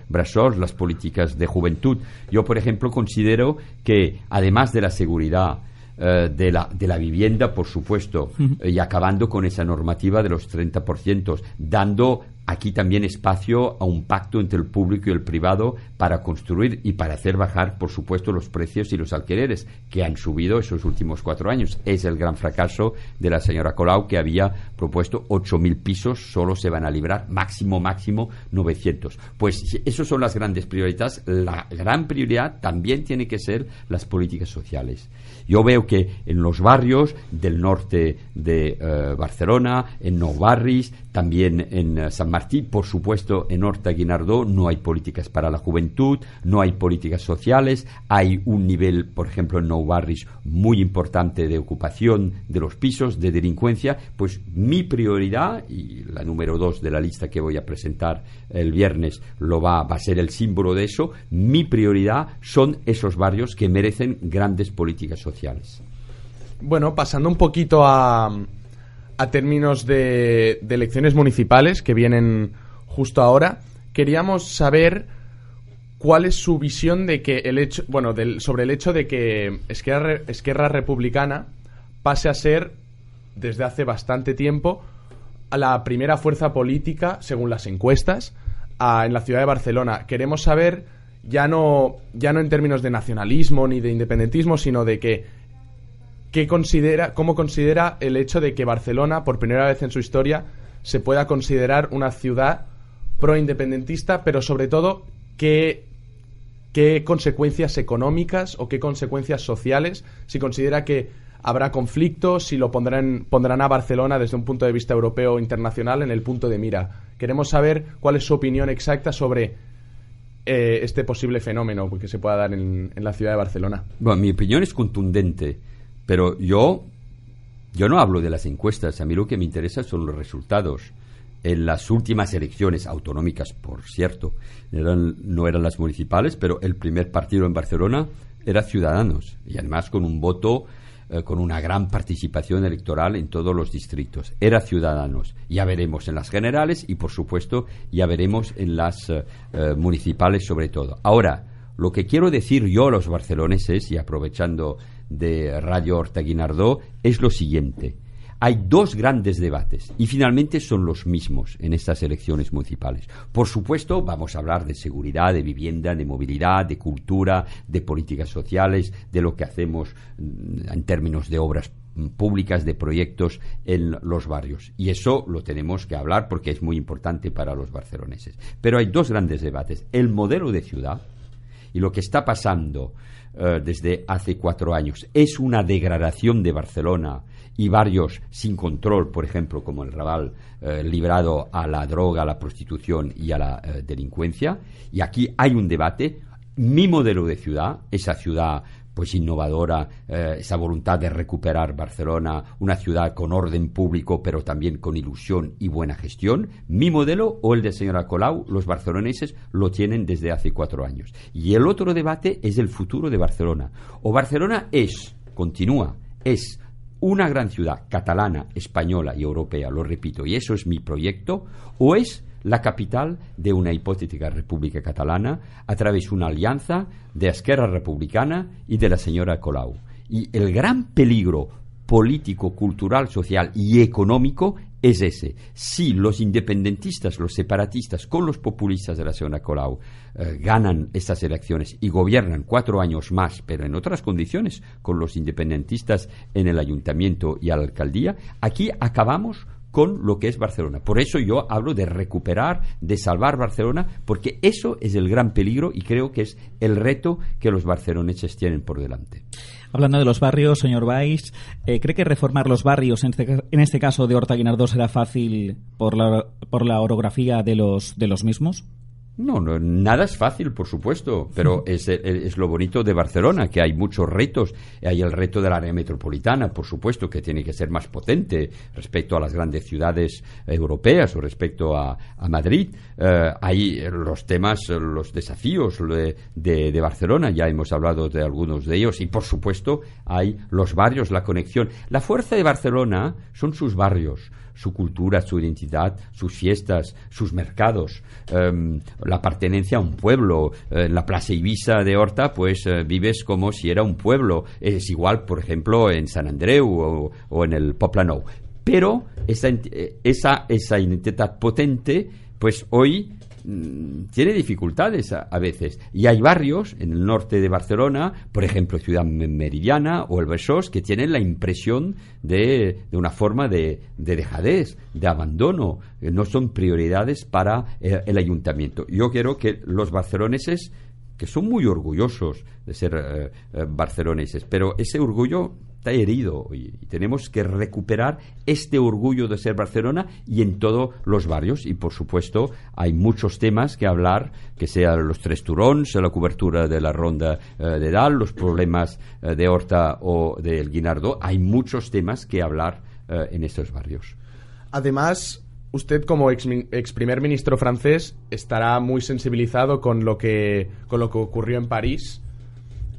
las políticas de juventud. Yo, por ejemplo, considero que además de la seguridad, eh, de, la, de la vivienda, por supuesto, y acabando con esa normativa de los 30%, dando aquí también espacio a un pacto entre el público y el privado para construir y para hacer bajar, por supuesto, los precios y los alquileres que han subido esos últimos cuatro años. Es el gran fracaso de la señora Colau que había propuesto 8.000 pisos, solo se van a librar máximo, máximo 900. Pues esas son las grandes prioridades. La gran prioridad también tiene que ser las políticas sociales. Yo veo que en los barrios del norte de eh, Barcelona, en Nou Barris, también en eh, San Martí, por supuesto en Horta Guinardó, no hay políticas para la juventud, no hay políticas sociales, hay un nivel, por ejemplo, en Nou Barris muy importante de ocupación de los pisos, de delincuencia, pues mi prioridad, y la número dos de la lista que voy a presentar el viernes lo va, va a ser el símbolo de eso, mi prioridad son esos barrios que merecen grandes políticas sociales. Bueno, pasando un poquito a, a términos de, de elecciones municipales que vienen justo ahora, queríamos saber cuál es su visión de que el hecho, bueno, del, sobre el hecho de que Esquerra, Esquerra Republicana pase a ser desde hace bastante tiempo a la primera fuerza política, según las encuestas, a- en la ciudad de Barcelona. Queremos saber ya no ya no en términos de nacionalismo ni de independentismo, sino de que ¿qué considera, ¿cómo considera el hecho de que Barcelona, por primera vez en su historia, se pueda considerar una ciudad pro-independentista, pero sobre todo, qué, qué consecuencias económicas o qué consecuencias sociales, si considera que habrá conflictos, si lo pondrán, pondrán a Barcelona desde un punto de vista europeo o internacional en el punto de mira. Queremos saber cuál es su opinión exacta sobre eh, este posible fenómeno que se pueda dar en, la ciudad de Barcelona. Bueno, mi opinión es contundente, pero yo, yo no hablo de las encuestas. A mí lo que me interesa son los resultados. En las últimas elecciones autonómicas, por cierto, no eran las municipales, pero el primer partido en Barcelona era Ciudadanos, y además con un voto, eh, con una gran participación electoral en todos los distritos. Era Ciudadanos. Ya veremos en las generales y, por supuesto, ya veremos en las eh, eh, municipales sobre todo. Ahora, lo que quiero decir yo a los barceloneses, y aprovechando de Radio Horta Guinardó, es lo siguiente. Hay dos grandes debates y finalmente son los mismos en estas elecciones municipales. Por supuesto, vamos a hablar de seguridad, de vivienda, de movilidad, de cultura, de políticas sociales, de lo que hacemos mm, en términos de obras mm, públicas, de proyectos en los barrios. Y eso lo tenemos que hablar porque es muy importante para los barceloneses. Pero hay dos grandes debates. El modelo de ciudad, y lo que está pasando eh, desde hace cuatro años es una degradación de Barcelona y barrios sin control, por ejemplo, como el Raval, eh, librado a la droga, a la prostitución y a la eh, delincuencia. Y aquí hay un debate. Mi modelo de ciudad, esa ciudad pues innovadora, eh, esa voluntad de recuperar Barcelona, una ciudad con orden público, pero también con ilusión y buena gestión. Mi modelo o el de señora Colau, los barceloneses lo tienen desde hace cuatro años. Y el otro debate es el futuro de Barcelona. O Barcelona es, continúa, es una gran ciudad catalana, española y europea, lo repito, y eso es mi proyecto, o es la capital de una hipotética república catalana a través de una alianza de Esquerra Republicana y de la señora Colau. Y el gran peligro político, cultural, social y económico es ese. Si los independentistas, los separatistas, con los populistas de la señora Colau, eh, ganan estas elecciones y gobiernan cuatro años más, pero en otras condiciones, con los independentistas en el ayuntamiento y a la alcaldía, aquí acabamos con lo que es Barcelona. Por eso yo hablo de recuperar, de salvar Barcelona, porque eso es el gran peligro y creo que es el reto que los barceloneses tienen por delante. Hablando de los barrios, señor Valls, eh, ¿cree que reformar los barrios, en este, en este caso de Horta Guinardó, será fácil por la, por la orografía de los, de los mismos? No, no, nada es fácil, por supuesto, pero es, es lo bonito de Barcelona, que hay muchos retos. Hay el reto del área metropolitana, por supuesto, que tiene que ser más potente respecto a las grandes ciudades europeas o respecto a, a Madrid. Eh, hay los temas, los desafíos de, de- de Barcelona, ya hemos hablado de algunos de ellos, y por supuesto hay los barrios, la conexión. La fuerza de Barcelona son sus barrios su cultura, su identidad, sus fiestas, sus mercados, em, la pertenencia a un pueblo. Eh, la Plaza Ibiza de Horta, pues eh, vives como si era un pueblo. Es igual, por ejemplo, en San Andreu o, en el Poplanou. Pero esa, eh, esa, esa identidad potente, pues hoy mm, tiene dificultades a, veces. Y hay barrios en el norte de Barcelona, por ejemplo, Ciudad Me- Meridiana o el Besós, que tienen la impresión de, de una forma de, de dejadez, de abandono. Eh, No son prioridades para eh, el ayuntamiento. Yo quiero que los barceloneses que son muy orgullosos de ser eh, barceloneses, pero ese orgullo está herido y, tenemos que recuperar este orgullo de ser Barcelona y en todos los barrios y por supuesto hay muchos temas que hablar que sean los tres turons, la cobertura de la ronda eh, de Dal, los problemas eh, de Horta o del Guinardó, hay muchos temas que hablar eh, en estos barrios. Además, usted como ex, ex primer ministro francés estará muy sensibilizado con lo que, con lo que ocurrió en París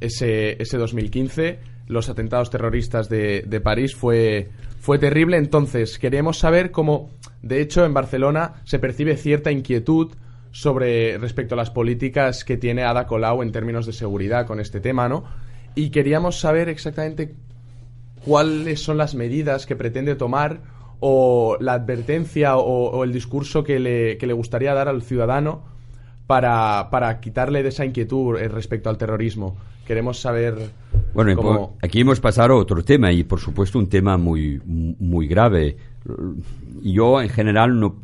ese, ese 2015. Los atentados terroristas de, de París fue, fue terrible. Entonces, queríamos saber cómo, de hecho, en Barcelona se percibe cierta inquietud sobre respecto a las políticas que tiene Ada Colau en términos de seguridad con este tema, ¿no? Y queríamos saber exactamente cuáles son las medidas que pretende tomar o la advertencia o, o el discurso que le, que le gustaría dar al ciudadano para, para quitarle de esa inquietud eh, respecto al terrorismo. Queremos saber Bueno, Como- aquí hemos pasado a otro tema y por supuesto un tema muy, muy grave. Yo en general no,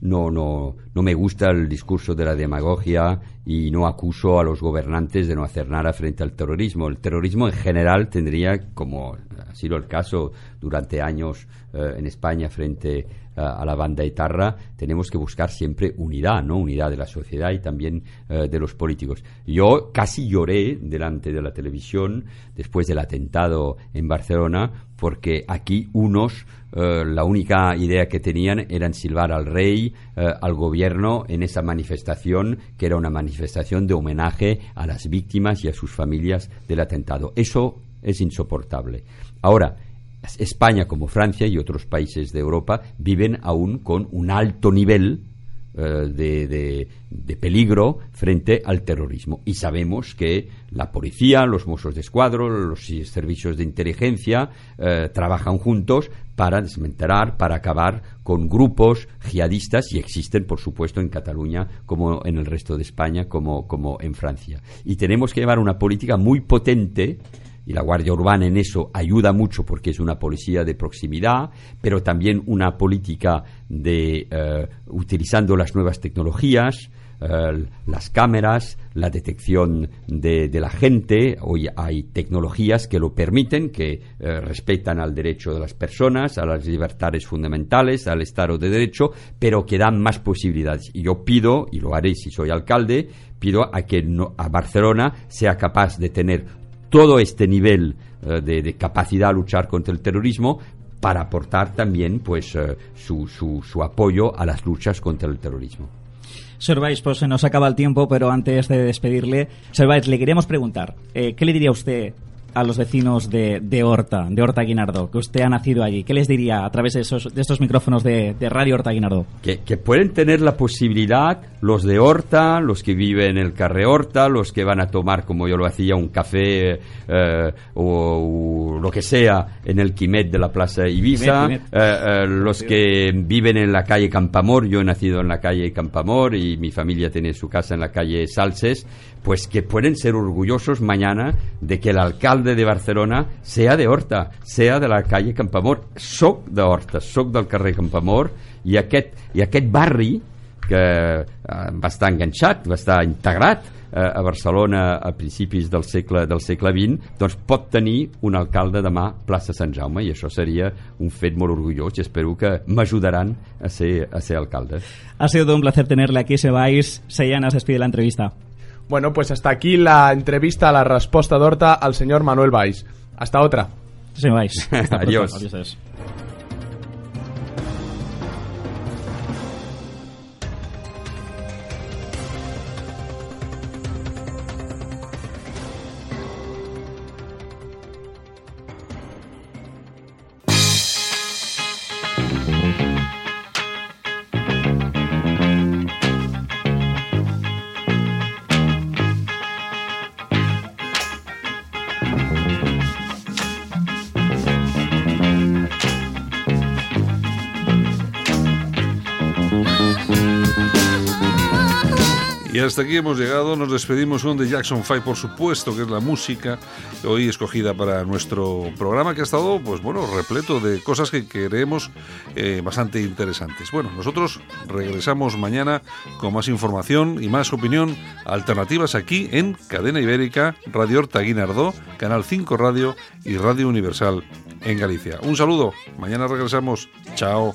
no, no, no me gusta el discurso de la demagogia y no acuso a los gobernantes de no hacer nada frente al terrorismo. El terrorismo en general tendría, como ha sido el caso durante años eh, en España frente a la banda etarra, tenemos que buscar siempre unidad, ¿no? Unidad de la sociedad y también eh, de los políticos. Yo casi lloré delante de la televisión después del atentado en Barcelona porque aquí unos eh, la única idea que tenían era silbar al rey, eh, al gobierno en esa manifestación que era una manifestación de homenaje a las víctimas y a sus familias del atentado. Eso es insoportable. Ahora, España como Francia y otros países de Europa viven aún con un alto nivel eh, de, de- peligro frente al terrorismo. Y sabemos que la policía, los Mossos de Escuadro, los servicios de inteligencia eh, trabajan juntos para desmantelar, para acabar con grupos jihadistas y existen, por supuesto, en Cataluña como en el resto de España, como, como en Francia. Y tenemos que llevar una política muy potente y la Guardia Urbana en eso ayuda mucho porque es una policía de proximidad, pero también una política de eh, utilizando las nuevas tecnologías, eh, las cámaras, la detección de, la gente. Hoy hay tecnologías que lo permiten, que eh, respetan al derecho de las personas, a las libertades fundamentales, al Estado de Derecho, pero que dan más posibilidades. Y yo pido, y lo haré si soy alcalde, pido a que a Barcelona sea capaz de tener todo este nivel eh, de, capacidad a luchar contra el terrorismo para aportar también pues eh, su, su, su apoyo a las luchas contra el terrorismo. Servais, pues se nos acaba el tiempo, pero antes de despedirle, Servais, le queríamos preguntar, eh, ¿qué le diría usted a los vecinos de, de Horta, de Horta Guinardó, que usted ha nacido allí? ¿Qué les diría a través de, esos, de estos micrófonos de, de Radio Horta Guinardó? Que, que pueden tener la posibilidad los de Horta, los que viven en el Carre Horta, los que van a tomar, como yo lo hacía, un café eh, o, o lo que sea en el Quimet de la Plaza Ibiza, Quimet, Quimet. eh, eh, los que viven en la calle Campamor, yo he nacido en la calle Campamor y mi familia tiene su casa en la calle Salses, pues que pueden ser orgullosos mañana de que el alcalde de Barcelona sea de Horta, sea de la calle Campamor. Soc de Horta, soc del carrer Campamor i aquest, i aquest barri que eh, va estar enganxat, va estar integrat eh, a Barcelona a principis del segle, del segle XX, doncs pot tenir un alcalde demà plaça Sant Jaume i això seria un fet molt orgullós i espero que m'ajudaran a ser, a ser alcalde. Ha todo un placer tenerle aquí, Servais. Sellanas despide la entrevista. Bueno, pues hasta aquí la entrevista a la respuesta d'Horta al señor Manuel Valls. Hasta otra. [LAUGHS] Pronto. Adiós. adiós. Hasta aquí hemos llegado. Nos despedimos con The Jackson 5, por supuesto, que es la música hoy escogida para nuestro programa, que ha estado, pues bueno, repleto de cosas que creemos eh, bastante interesantes. Bueno, nosotros regresamos mañana con más información y más opinión alternativas aquí en Cadena Ibérica, Radio Horta Guinardó, Canal 5 Radio y Radio Universal en Galicia. Un saludo. Mañana regresamos. Chao.